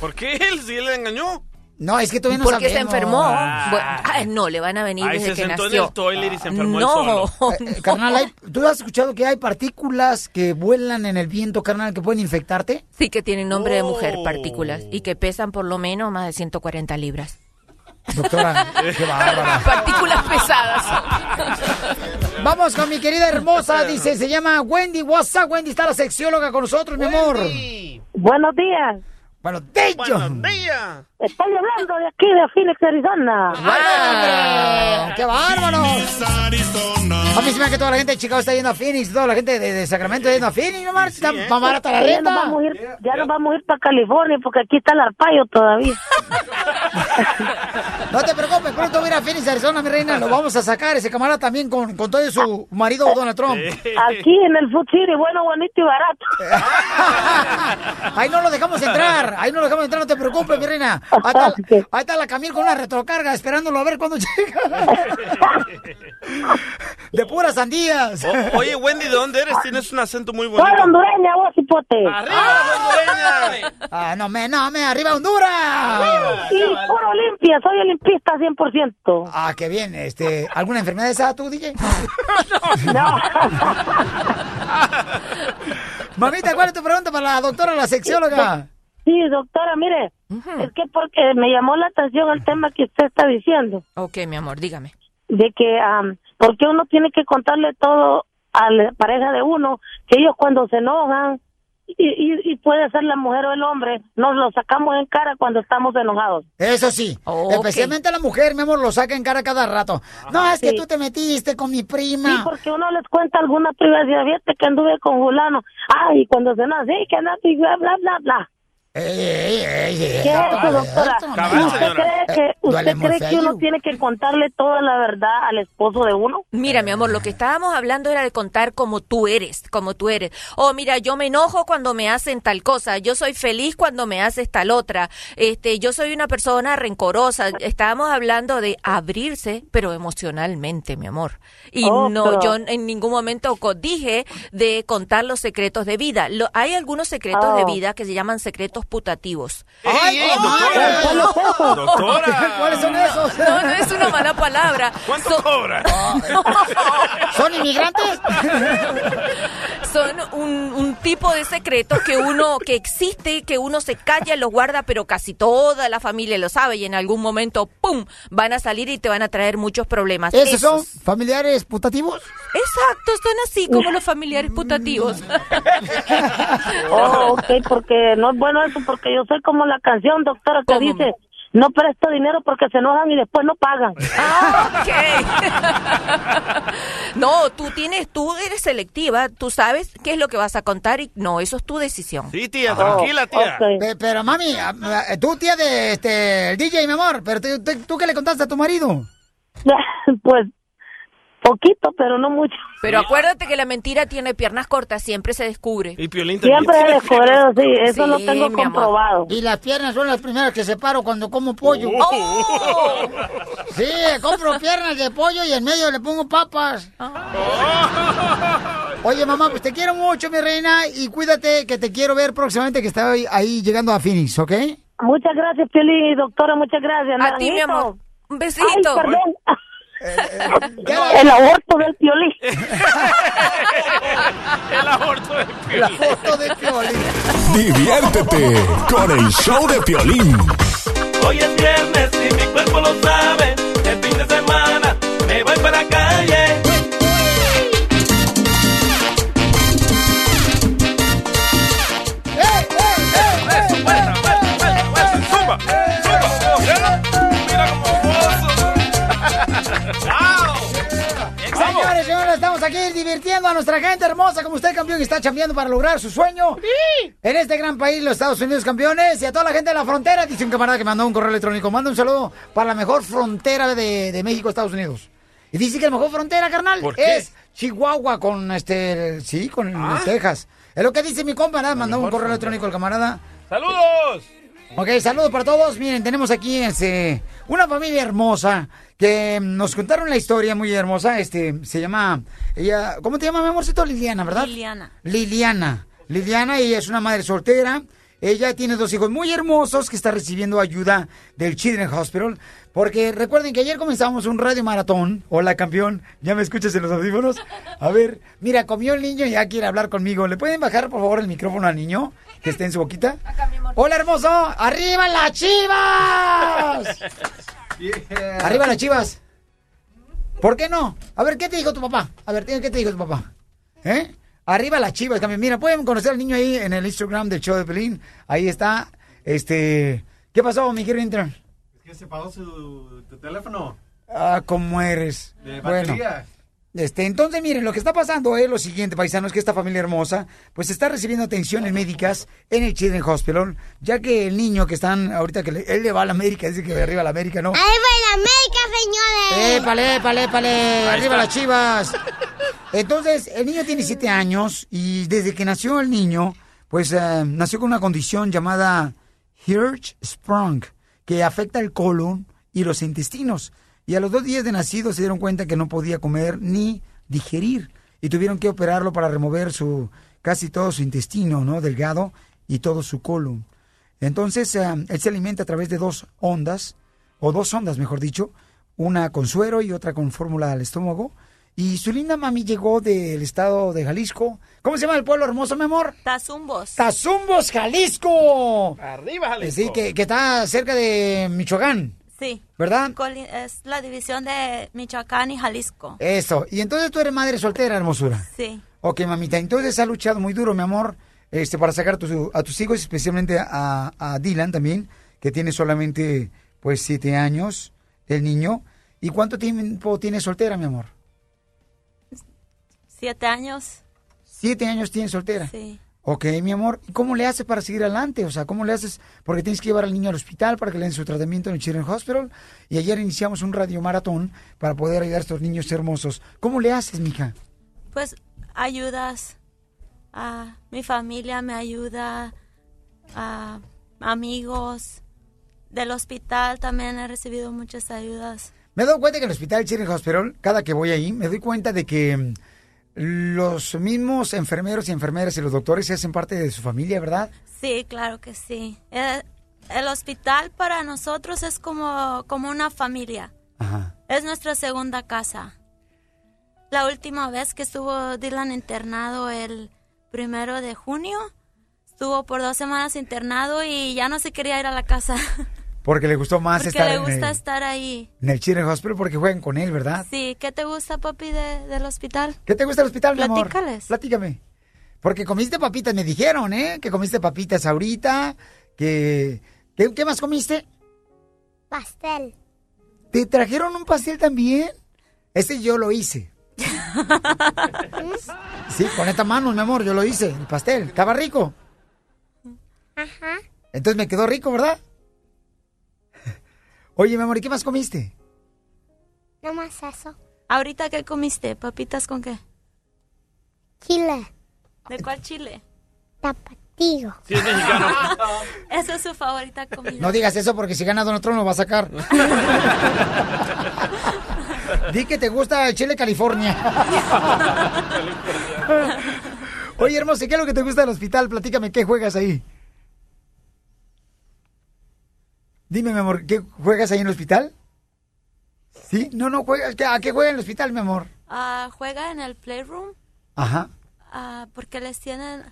¿Por qué él? Si él le engañó. No, es que todavía no Porque se enfermó. Ah. Ay, no, le van a venir Ahí desde se que sentó en nació. el toilet y se enfermó no, solo. Eh, carnal, hay- ¿tú has escuchado que hay partículas que vuelan en el viento, carnal, que pueden infectarte? Sí, que tienen nombre de mujer, Oh. partículas, y que pesan por lo menos más de 140 libras. Doctora, qué bárbara. Partículas pesadas. Vamos con mi querida hermosa, dice, se llama Wendy. What's up, Wendy? Está la sexióloga con nosotros, mi amor. Buenos días. Bueno, de Buenos días. Estoy hablando de aquí, de Phoenix, Arizona. ¡Wow! ¡Qué bárbaros! A mí se me hace que toda la gente de Chicago está yendo a Phoenix, toda la gente de, de Sacramento está yendo a Phoenix, no marches, está más barata la Ya nos renta. vamos a ir, ya nos vamos a ir para California porque aquí está el arpaio todavía. No te preocupes, pronto voy a ir a Phoenix, Arizona, mi reina, lo vamos a sacar, ese camarada también con, con todo su marido Donald Trump. Aquí en el Food City, bueno, bonito y barato. Ahí no lo dejamos entrar, ahí no lo dejamos entrar, no te preocupes, mi reina. Ahí está, ahí está la Camil con una retrocarga, esperándolo a ver cuándo llega. De puras sandías. O- oye, Wendy, ¿de dónde eres? Tienes un acento muy bonito. Soy hondureña, vos, hipote. Ah, no me, no me, arriba Honduras. Sí, puro limpia, soy olimpista 100%. Ah, qué bien, este, ¿alguna enfermedad esa tú, DJ? No. Mamita, ¿cuál es tu pregunta para la doctora, la sexióloga? Sí, doctora, mire, es que porque me llamó la atención el tema que usted está diciendo, Ok, mi amor, dígame. de que, am, ¿por qué uno tiene que contarle todo a la pareja de uno? Que ellos cuando se enojan, y, y, y puede ser la mujer o el hombre, nos lo sacamos en cara cuando estamos enojados. Eso sí, especialmente la mujer, mi amor, lo saca en cara cada rato. No, es que Sí. tú te metiste con mi Sí, prima. porque uno les cuenta alguna privacidad, fíjate que anduve con fulano, ay, cuando se nace, sí, que andaste y bla, bla, bla, bla. Ey, ey, ey, ey, ¿Qué es eso, doctora? Cabal, ¿Usted cree Eh, que, usted cree que uno tiene que contarle toda la verdad al esposo de uno? Mira, mi amor, lo que estábamos hablando era de contar como tú eres, como tú eres. Oh, mira, yo me enojo cuando me hacen tal cosa, yo soy feliz cuando me haces tal otra. Este, yo soy una persona rencorosa. Estábamos hablando de abrirse, pero emocionalmente, mi amor. Y Oh, no, pero- yo en ningún momento dije de contar los secretos de vida. Lo- hay algunos secretos de Oh. vida que se llaman secretos putativos. ¡Ey, ey, doctora! ¡Doctora! ¿Cuáles son esos? No, no es una mala palabra. ¿Cuánto cobra? ¿Son inmigrantes? Son un, un tipo de secretos que uno, que existe, que uno se calla, los guarda, pero casi toda la familia lo sabe y en algún momento, ¡pum!, van a salir y te van a traer muchos problemas. ¿Esos son familiares putativos? Exacto, son así como los familiares putativos. Oh, ok, porque no es bueno eso, porque yo soy como la canción, doctora, que dice, no presto dinero porque se enojan y después no pagan. No, tú tienes, tú eres selectiva, tú sabes qué es lo que vas a contar y no, eso es tu decisión. Sí, tía, tranquila, tía. Pe- Pero mami, ah, ah, tú tía de este el DJ, mi amor, pero tú- tú- tú qué le contaste a tu marido? pues poquito, pero no mucho. Pero acuérdate que la mentira tiene piernas cortas, siempre se descubre. Y Piolín Siempre he descubierto, sí, eso lo tengo comprobado. Y las piernas son las primeras que separo cuando como pollo. Oh. Sí, compro piernas de pollo y en medio le pongo papas. Oye, mamá, pues te quiero mucho, mi reina, y cuídate que te quiero ver próximamente que estoy ahí llegando a Phoenix, ¿ok? Muchas gracias, Pioli, doctora, muchas gracias. A ti, mi amor. Un besito. Ay, perdón. El aborto del Pioli. El aborto de La foto de Piolín. Diviértete con el show de Piolín. Hoy es viernes y mi cuerpo lo sabe. El fin de semana me voy para la calle. Aquí divirtiendo a nuestra gente hermosa como usted, campeón, que está chambeando para lograr su sueño. En este gran país, los Estados Unidos, campeones. Y a toda la gente de la frontera, dice un camarada que mandó un correo electrónico. Manda un saludo para la mejor frontera de, de México, Estados Unidos. Y dice que la mejor frontera, carnal, ¿Por qué? es Chihuahua con este, sí, con Texas. Es lo que dice mi compa, ¿verdad? mandó un correo frontera. electrónico el camarada. ¡Saludos! Ok, saludos para todos. Miren, tenemos aquí este, una familia hermosa que nos contaron la historia muy hermosa. Este, se llama, ella, ¿cómo te llama mi amorcito? Liliana, ¿verdad? Liliana. Liliana. Liliana, ella es una madre soltera. Ella tiene dos hijos muy hermosos que está recibiendo ayuda del Children's Hospital. Porque recuerden que ayer comenzamos un radio maratón. Hola, campeón. ¿Ya me escuchas en los audífonos? A ver, mira, comió el niño y ya quiere hablar conmigo. ¿Le pueden bajar, por favor, el micrófono al niño que esté en su boquita? Hola, hermoso. ¡Arriba las chivas! ¡Arriba las chivas! ¿Por qué no? A ver, ¿qué te dijo tu papá? A ver, ¿qué te dijo tu papá? ¿Eh? Arriba las chivas también. Mira, pueden conocer al niño ahí en el Instagram del show de Pelín. Ahí está. Este. ¿Qué pasó, mi querido intern? Es que se pagó su tu teléfono Ah, ¿cómo eres? de Bueno. Este, entonces, miren, lo que está pasando es lo siguiente, paisanos, que esta familia hermosa, pues está recibiendo atenciones médicas en el Children's Hospital, ya que el niño que están ahorita, que le- él le va a la América, dice que arriba a la América, ¿no? Va la América, señores. ¡Épale, épale, épale! ¡Arriba las chivas! Entonces, el niño tiene siete años y desde que nació el niño, pues eh, nació con una condición llamada Hirschsprung, que afecta el colon y los intestinos. Y a los dos días de nacido se dieron cuenta que no podía comer ni digerir y tuvieron que operarlo para remover su casi todo su intestino, ¿no? Delgado y todo su colon. Entonces, eh, él se alimenta a través de dos ondas, o dos ondas, mejor dicho, una con suero y otra con fórmula al estómago. Y su linda mami llegó del estado de Jalisco. ¿Cómo se llama el pueblo hermoso, mi amor? Tazumbos. Tazumbos, Jalisco. Arriba, Jalisco. Sí, que, que está cerca de Michoacán. Sí. ¿Verdad? Es la división de Michoacán y Jalisco. Eso. Y entonces tú eres madre soltera, hermosura. Sí. Ok, mamita. Entonces has luchado muy duro, mi amor, este, para sacar a tus, a tus hijos, especialmente a, a Dylan también, que tiene solamente, pues, siete años, el niño. ¿Y cuánto tiempo tiene soltera, mi amor? Siete años. Siete años tiene soltera. Sí. Ok, mi amor. ¿Y cómo le haces para seguir adelante? O sea, ¿cómo le haces? Porque tienes que llevar al niño al hospital para que le den su tratamiento en el Children's Hospital. Y ayer iniciamos un radio maratón para poder ayudar a estos niños hermosos. ¿Cómo le haces, mija? Pues ayudas a mi familia, me ayuda a amigos del hospital. También he recibido muchas ayudas. Me he dado cuenta que en el hospital Children's Hospital, cada que voy ahí, me doy cuenta de que mm, los mismos enfermeros y enfermeras y los doctores se hacen parte de su familia, ¿verdad? Sí, claro que sí. Eh, el hospital para nosotros es como, como una familia. Es nuestra segunda casa. La última vez que estuvo Dylan internado el primero de junio, estuvo por dos semanas internado y ya no se quería ir a la casa. Porque le gustó más porque estar le en, gusta el, estar ahí. en el Children's Hospital porque juegan con él, ¿verdad? Sí, ¿qué te gusta, papi, de- del hospital? ¿Qué te gusta el hospital, mi amor? Platícales. Platícame. Porque comiste papitas, me dijeron, ¿eh? Que comiste papitas ahorita, que... ¿Qué, qué más comiste? Pastel. ¿Te trajeron un pastel también? Ese yo lo hice. Sí, con esta mano, mi amor, yo lo hice, el pastel. ¿Estaba rico? Ajá. Entonces me quedó rico, ¿verdad? Oye, mi amor, ¿y qué más comiste? No más eso. ¿Ahorita qué comiste? ¿Papitas con qué? Chile. ¿De cuál chile? Tapatío. Sí, es mexicano. Esa es su favorita comida. No digas eso porque si gana Donald Trump lo va a sacar. Di que te gusta el chile California. Oye, hermoso, ¿qué es lo que te gusta del hospital? Platícame, ¿qué juegas ahí? Dime, mi amor, ¿qué juegas ahí en el hospital? ¿Sí? No, no, juegas. ¿qué- ¿A qué juega en el hospital, mi amor? Ah, juega en el playroom Ajá. ah, porque les tienen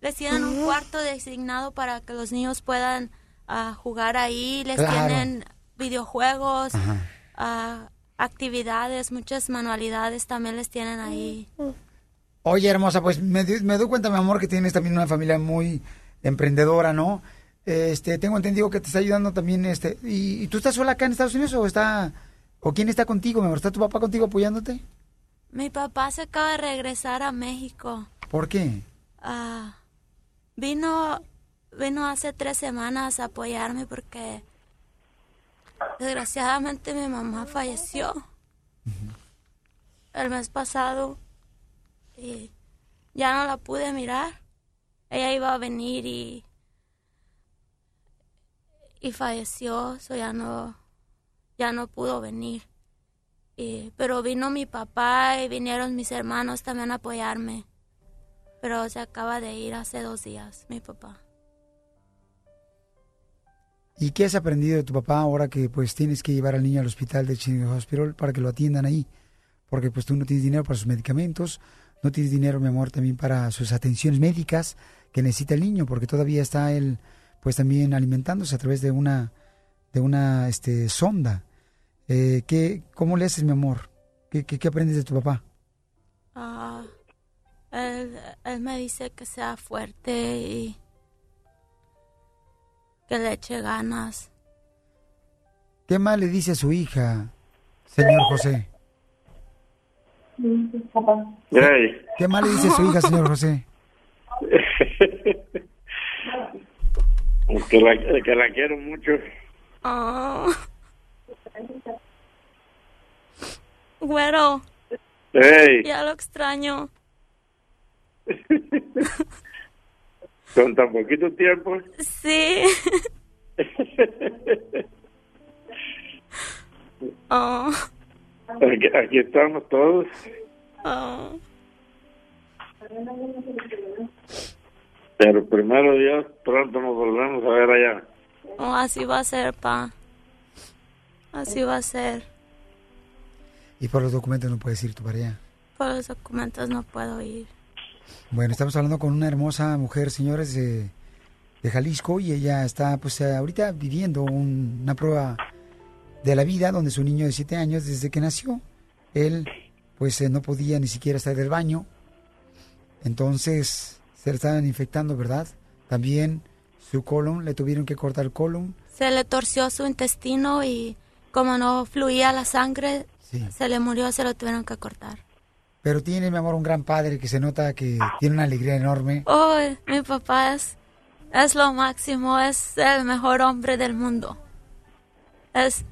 les tienen un cuarto designado para que los niños puedan ah, jugar ahí. Les Claro. tienen videojuegos, ah, actividades, muchas manualidades también les tienen ahí. Oye, hermosa, pues me, di- me doy cuenta, mi amor, que tienes también una familia muy emprendedora, ¿no? Este, tengo entendido que te está ayudando también, este, ¿y, y tú estás sola acá en Estados Unidos o está, o quién está contigo, amor? ¿Está tu papá contigo apoyándote? Mi papá se acaba de regresar a México. ¿Por qué? Ah, vino, vino hace tres semanas a apoyarme porque desgraciadamente mi mamá falleció el mes pasado y ya no la pude mirar. Ella iba a venir y y falleció, so ya no ya no pudo venir. Y- pero vino mi papá y vinieron mis hermanos también a apoyarme. Pero se acaba de ir hace dos días, mi papá. ¿Y qué has aprendido de tu papá ahora que pues tienes que llevar al niño al hospital de Children's Hospital para que lo atiendan ahí? Porque pues tú no tienes dinero para sus medicamentos, no tienes dinero, mi amor, también para sus atenciones médicas que necesita el niño, porque todavía está él pues también alimentándose a través de una de una este sonda. Eh, ¿qué, ¿Cómo le haces, mi amor? ¿Qué, qué, qué aprendes de tu papá? Ah, él, él me dice que sea fuerte y que le eche ganas. ¿Qué más le dice a su hija, señor José? ¿Qué más le dice a su hija, señor José? que, la, que la quiero mucho. Ah. Güero, Hey, ya lo extraño. con tan poquito tiempo. Sí. Oh, Aquí, aquí estamos todos. oh. Pero primero Dios, pronto nos volvemos a ver allá. Oh, así va a ser, pa. Así va a ser. Y por los documentos no puedes ir tú para allá. Por los documentos no puedo ir. Bueno, estamos hablando con una hermosa mujer, señores, de, de Jalisco, y ella está, pues, eh, ahorita viviendo un- una prueba de la vida donde su niño de siete años, desde que nació, él, pues, eh, no podía ni siquiera estar del baño. Entonces, se le estaban infectando, ¿verdad? También su colon, le tuvieron que cortar el colon. Se le torció su intestino y como no fluía la sangre, se le murió, se lo tuvieron que cortar. Pero tiene, mi amor, un gran padre que se nota que tiene una alegría enorme. Oh, mi papá es, es lo máximo, es el mejor hombre del mundo. Es,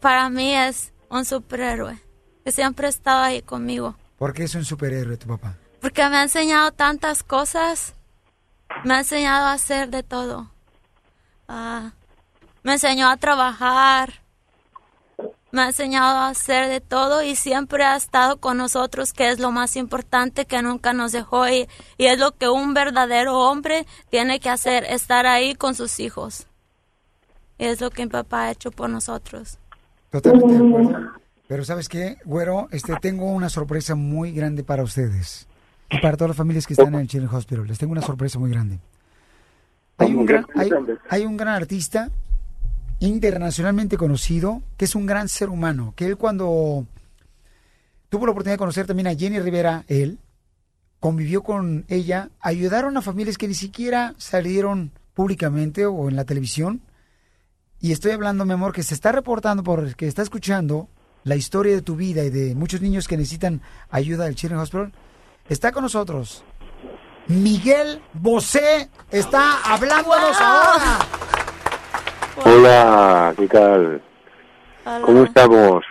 para mí es un superhéroe que siempre ha estado ahí conmigo. Porque es un superhéroe tu papá. Porque me ha enseñado tantas cosas. Me ha enseñado a hacer de todo. Ah, me enseñó a trabajar. Me ha enseñado a hacer de todo y siempre ha estado con nosotros, que es lo más importante, que nunca nos dejó. Y, es lo que un verdadero hombre tiene que hacer, estar ahí con sus hijos. Y es lo que mi papá ha hecho por nosotros. Totalmente. Pero ¿sabes qué, güero? Este, tengo una sorpresa muy grande para ustedes. Y para todas las familias que están en el Children's Hospital. Les tengo una sorpresa muy grande. Hay un gran, hay, hay un gran artista internacionalmente conocido que es un gran ser humano. Que él cuando tuvo la oportunidad de conocer también a Jenny Rivera, él convivió con ella, ayudaron a familias que ni siquiera salieron públicamente o en la televisión Y estoy hablando, mi amor, que se está reportando porque está escuchando la historia de tu vida y de muchos niños que necesitan ayuda del Children's Hospital. Está con nosotros. Miguel Bosé está hablándonos ahora. Hola, ¿qué tal? Hola. ¿Cómo estamos?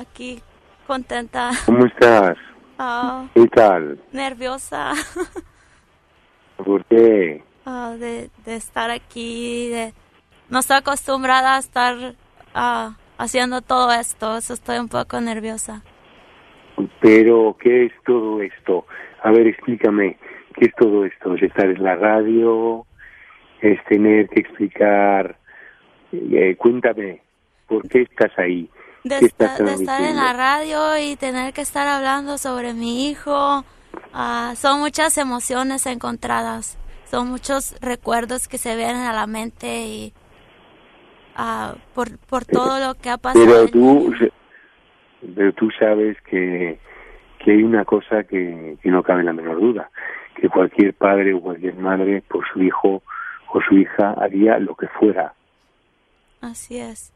Aquí contenta, ¿Cómo estás? ah, ¿Qué tal? nerviosa ¿Por qué? ah, de, de estar aquí, de no estoy acostumbrada a estar ah, haciendo todo esto, eso estoy un poco nerviosa. Pero, ¿qué es todo esto? A ver, explícame, ¿qué es todo esto? ¿Es estar en la radio? ¿Es tener que explicar? Eh, cuéntame, ¿por qué estás ahí? De, ¿Qué esta- estás de estar en la radio y tener que estar hablando sobre mi hijo, ah, son muchas emociones encontradas, son muchos recuerdos que se vienen a la mente y ah, por, por todo lo que ha pasado. Pero tú, pero tú sabes que, que hay una cosa que, que no cabe la menor duda, que cualquier padre o cualquier madre por su hijo o su hija haría lo que fuera. Así es.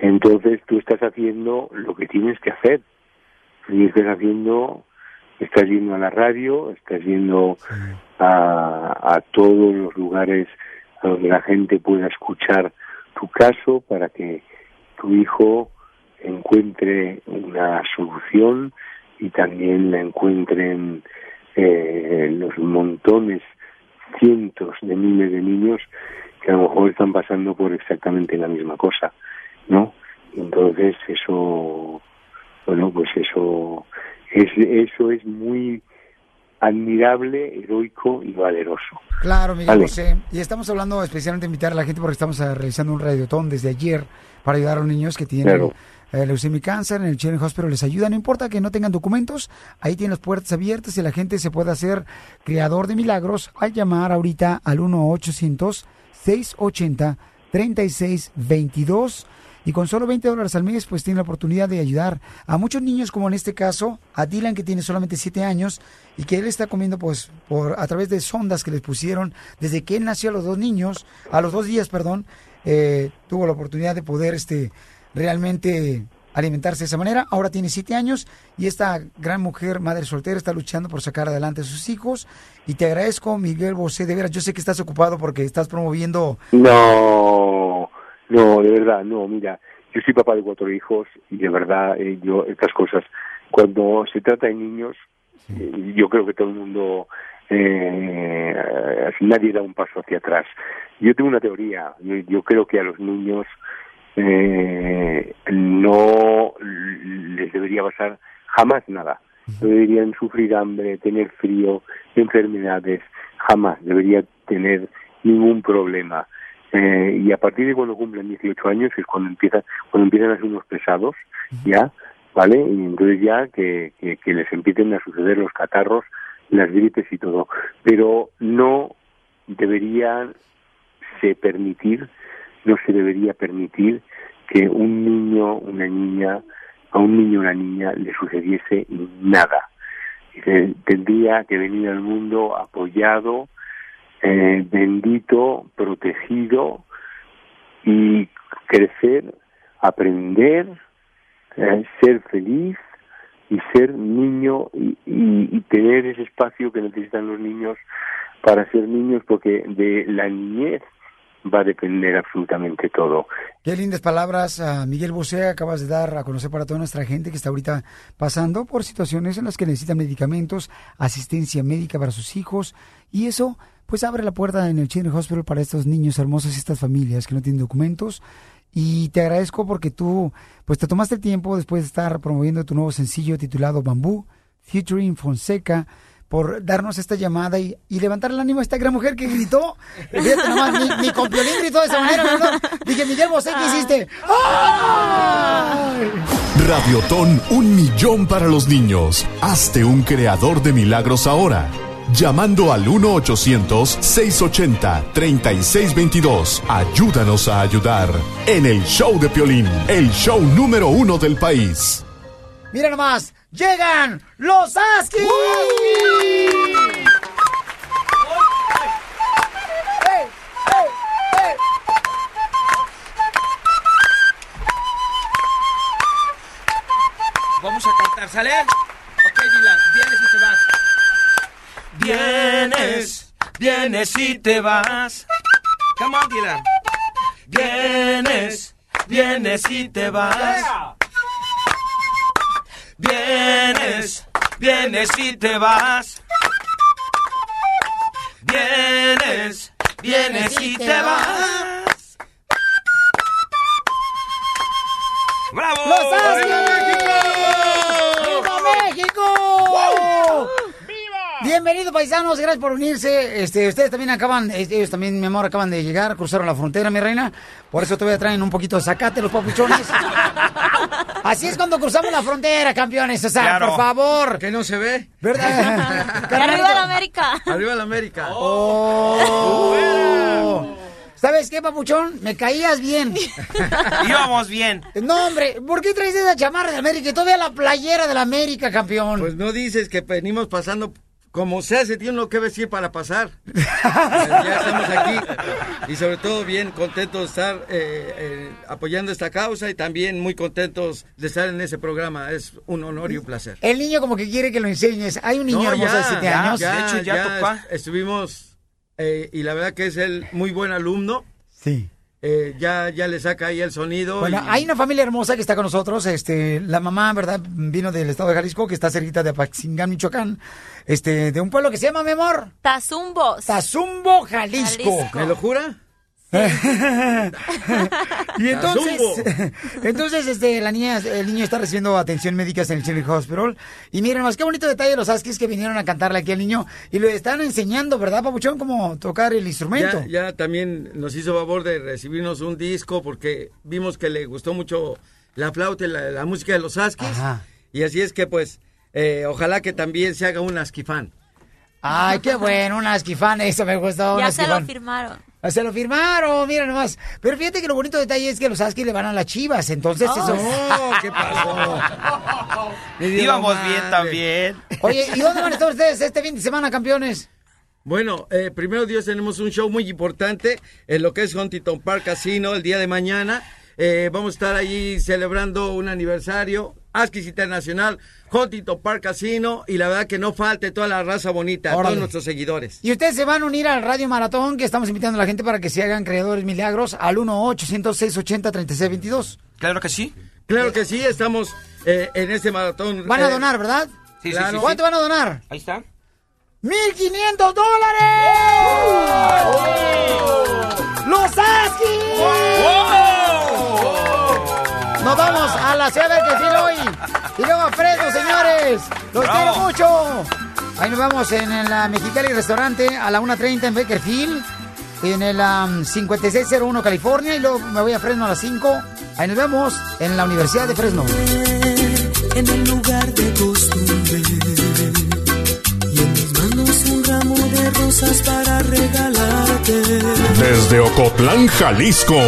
Entonces tú estás haciendo lo que tienes que hacer. Y estás haciendo, estás yendo a la radio, estás yendo a, a todos los lugares a donde la gente pueda escuchar tu caso para que tu hijo encuentre una solución y también la encuentren eh, los montones, cientos de miles de niños que a lo mejor están pasando por exactamente la misma cosa, ¿no? Entonces eso, bueno, pues eso es eso es muy admirable, heroico y valeroso. Claro, Miguel Vale. Bosé. Y estamos hablando especialmente de invitar a la gente porque estamos realizando un radiotón desde ayer para ayudar a los niños que tienen Claro. Eh, leucemia y cáncer en el Children's Hospital. Les ayuda, no importa que no tengan documentos, ahí tienen las puertas abiertas y la gente se puede hacer creador de milagros al llamar ahorita al 1-800-680-3622. Y con solo 20 dólares al mes, pues tiene la oportunidad de ayudar a muchos niños, como en este caso, a Dylan, que tiene solamente 7 años y que él está comiendo, pues, por a través de sondas que les pusieron desde que él nació a los dos niños, a los dos días, perdón, eh, tuvo la oportunidad de poder, este, realmente alimentarse de esa manera. Ahora tiene 7 años y esta gran mujer, madre soltera, está luchando por sacar adelante a sus hijos. Y te agradezco, Miguel Bosé, de veras, yo sé que estás ocupado porque estás promoviendo No, no, de verdad, no, mira, yo soy papá de cuatro hijos y de verdad eh, yo estas cosas, cuando se trata de niños, eh, yo creo que todo el mundo, eh, nadie da un paso hacia atrás. Yo tengo una teoría, yo, yo creo que a los niños eh, no les debería pasar jamás nada. No deberían sufrir hambre, tener frío, enfermedades, jamás debería tener ningún problema. Eh, y a partir de cuando cumplen 18 años es cuando empiezan, cuando empiezan a ser unos pesados, ya, ¿vale? Y entonces ya que, que, que les empiecen a suceder los catarros, las gripes y todo. Pero no deberían se permitir, no se debería permitir que un niño, una niña, a un niño o una niña le sucediese nada. Tendría que venir al mundo apoyado, eh, bendito, protegido y crecer, aprender, eh, ser feliz y ser niño y- y tener ese espacio que necesitan los niños para ser niños porque de la niñez va a depender absolutamente todo. Qué lindas palabras, a Miguel Bosé, acabas de dar a conocer para toda nuestra gente que está ahorita pasando por situaciones en las que necesitan medicamentos, asistencia médica para sus hijos y eso pues abre la puerta en el Children's Hospital para estos niños hermosos y estas familias que no tienen documentos y te agradezco porque tú pues te tomaste el tiempo después de estar promoviendo tu nuevo sencillo titulado Bambú, featuring Fonseca, por darnos esta llamada y, y levantar el ánimo a esta gran mujer que gritó. Fíjate nomás, ni, ni con Piolín gritó de esa manera, ¿verdad? Dije, Miguel Bosé, ¿qué hiciste? ¡Ay! Radiotón Un Millón para los Niños. Hazte un creador de milagros ahora. Llamando al 1-800-680-3622. Ayúdanos a ayudar. En el show de Piolín, el show número uno del país. Mira nomás, llegan los Askis. Vamos a cantar, ¿sale? Ok, Dylan, vienes y te vas. Vienes, vienes y te vas. Vienes, vienes y te vas. Vienes, vienes y te vas. Vienes, vienes y te vas. ¡Bravo! ¡Los Huskies! ¡Viva México! Bienvenidos paisanos, gracias por unirse. Este, ustedes también acaban, eh, ellos también, mi amor, acaban de llegar, cruzaron la frontera, mi reina. Por eso todavía traen un poquito de zacate los papuchones. Así es cuando cruzamos la frontera, campeones. O sea, Claro. por favor. Que no se ve. ¿Verdad? ¡Arriba la América! Arriba la América. Oh. ¿Sabes qué, papuchón? Me caías bien. Íbamos bien. No, hombre, ¿por qué traes esa chamarra de América y todavía la playera de la América, campeón? Pues no dices que venimos pasando como sea, se tiene uno que vestir para pasar. ya estamos aquí y sobre todo bien contentos de estar eh, eh, apoyando esta causa y también muy contentos de estar en ese programa. Es un honor y un placer. El niño como que quiere que lo enseñes. Hay un niño No, hermoso de ya, 7 ya, años. ya, ya est- estuvimos eh, y la verdad que es el muy buen alumno. Sí. Eh, ya, ya le saca ahí el sonido. Bueno, y- hay una familia hermosa que está con nosotros. Este, la mamá, ¿verdad? Vino del estado de Jalisco, que está cerquita de Apaxingán, Michoacán. Este, de un pueblo que se llama, mi amor. Tazumbos. Tazumbo, Jalisco. Jalisco. ¿Me lo jura? y entonces, entonces, este, la niña, el niño está recibiendo atención médica en el Children's Hospital. Y miren más, qué bonito detalle los Askis que vinieron a cantarle aquí al niño. Y le están enseñando, ¿verdad, Papuchón? Cómo tocar el instrumento. Ya, ya también nos hizo favor de recibirnos un disco porque vimos que le gustó mucho la flauta y la, la música de los Askis. Ajá. Y así es que pues, eh, ojalá que también se haga un Askifan. Ay, qué bueno, un Askifan, eso me gustó. Ya se lo firmaron. Ah, Se lo firmaron, mira nomás. Pero fíjate que lo bonito detalle es que los Askis le van a las chivas, entonces eso... No, ¿qué pasó? Íbamos bien también. Oye, ¿y dónde van a estar ustedes este fin de semana, campeones? Bueno, eh, primero Dios tenemos un show muy importante en lo que es Huntington Park Casino el día de mañana. Eh, vamos a estar allí celebrando un aniversario. Askis Internacional, Huntington Park Casino y la verdad que no falte toda la raza bonita, Órale. todos nuestros seguidores. Y ustedes se van a unir al Radio Maratón, que estamos invitando a la gente para que se hagan creadores milagros al 1-800-680-3622. Claro que sí. Claro que sí, estamos eh, en este maratón. Van a eh, donar, ¿verdad? Sí, sí, Claro. sí, sí. ¿Cuánto van a donar? Ahí está. ¡1500 dólares! ¡Los Askis! Nos vamos a la ciudad de Bakersfield hoy. Y luego a Fresno, señores. Los Bravo. quiero mucho. Ahí nos vemos en el ah, Mexicali Restaurante a la 1.30 en Bakerfield. En el am, 5601 California. Y luego me voy a Fresno a las 5. Ahí nos vemos en la Universidad de Fresno. en el lugar de costumbre. De rosas para regalarte. Desde Ocotlán, Jalisco.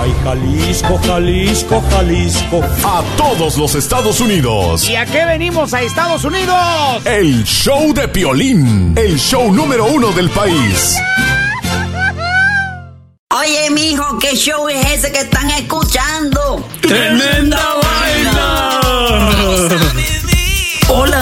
Ay, Jalisco, Jalisco, Jalisco. A todos los Estados Unidos. ¿Y a qué venimos a Estados Unidos? El show de Piolín. El show número uno del país. Oye, mijo, ¿qué show es ese que están escuchando? ¡Tremenda vaina!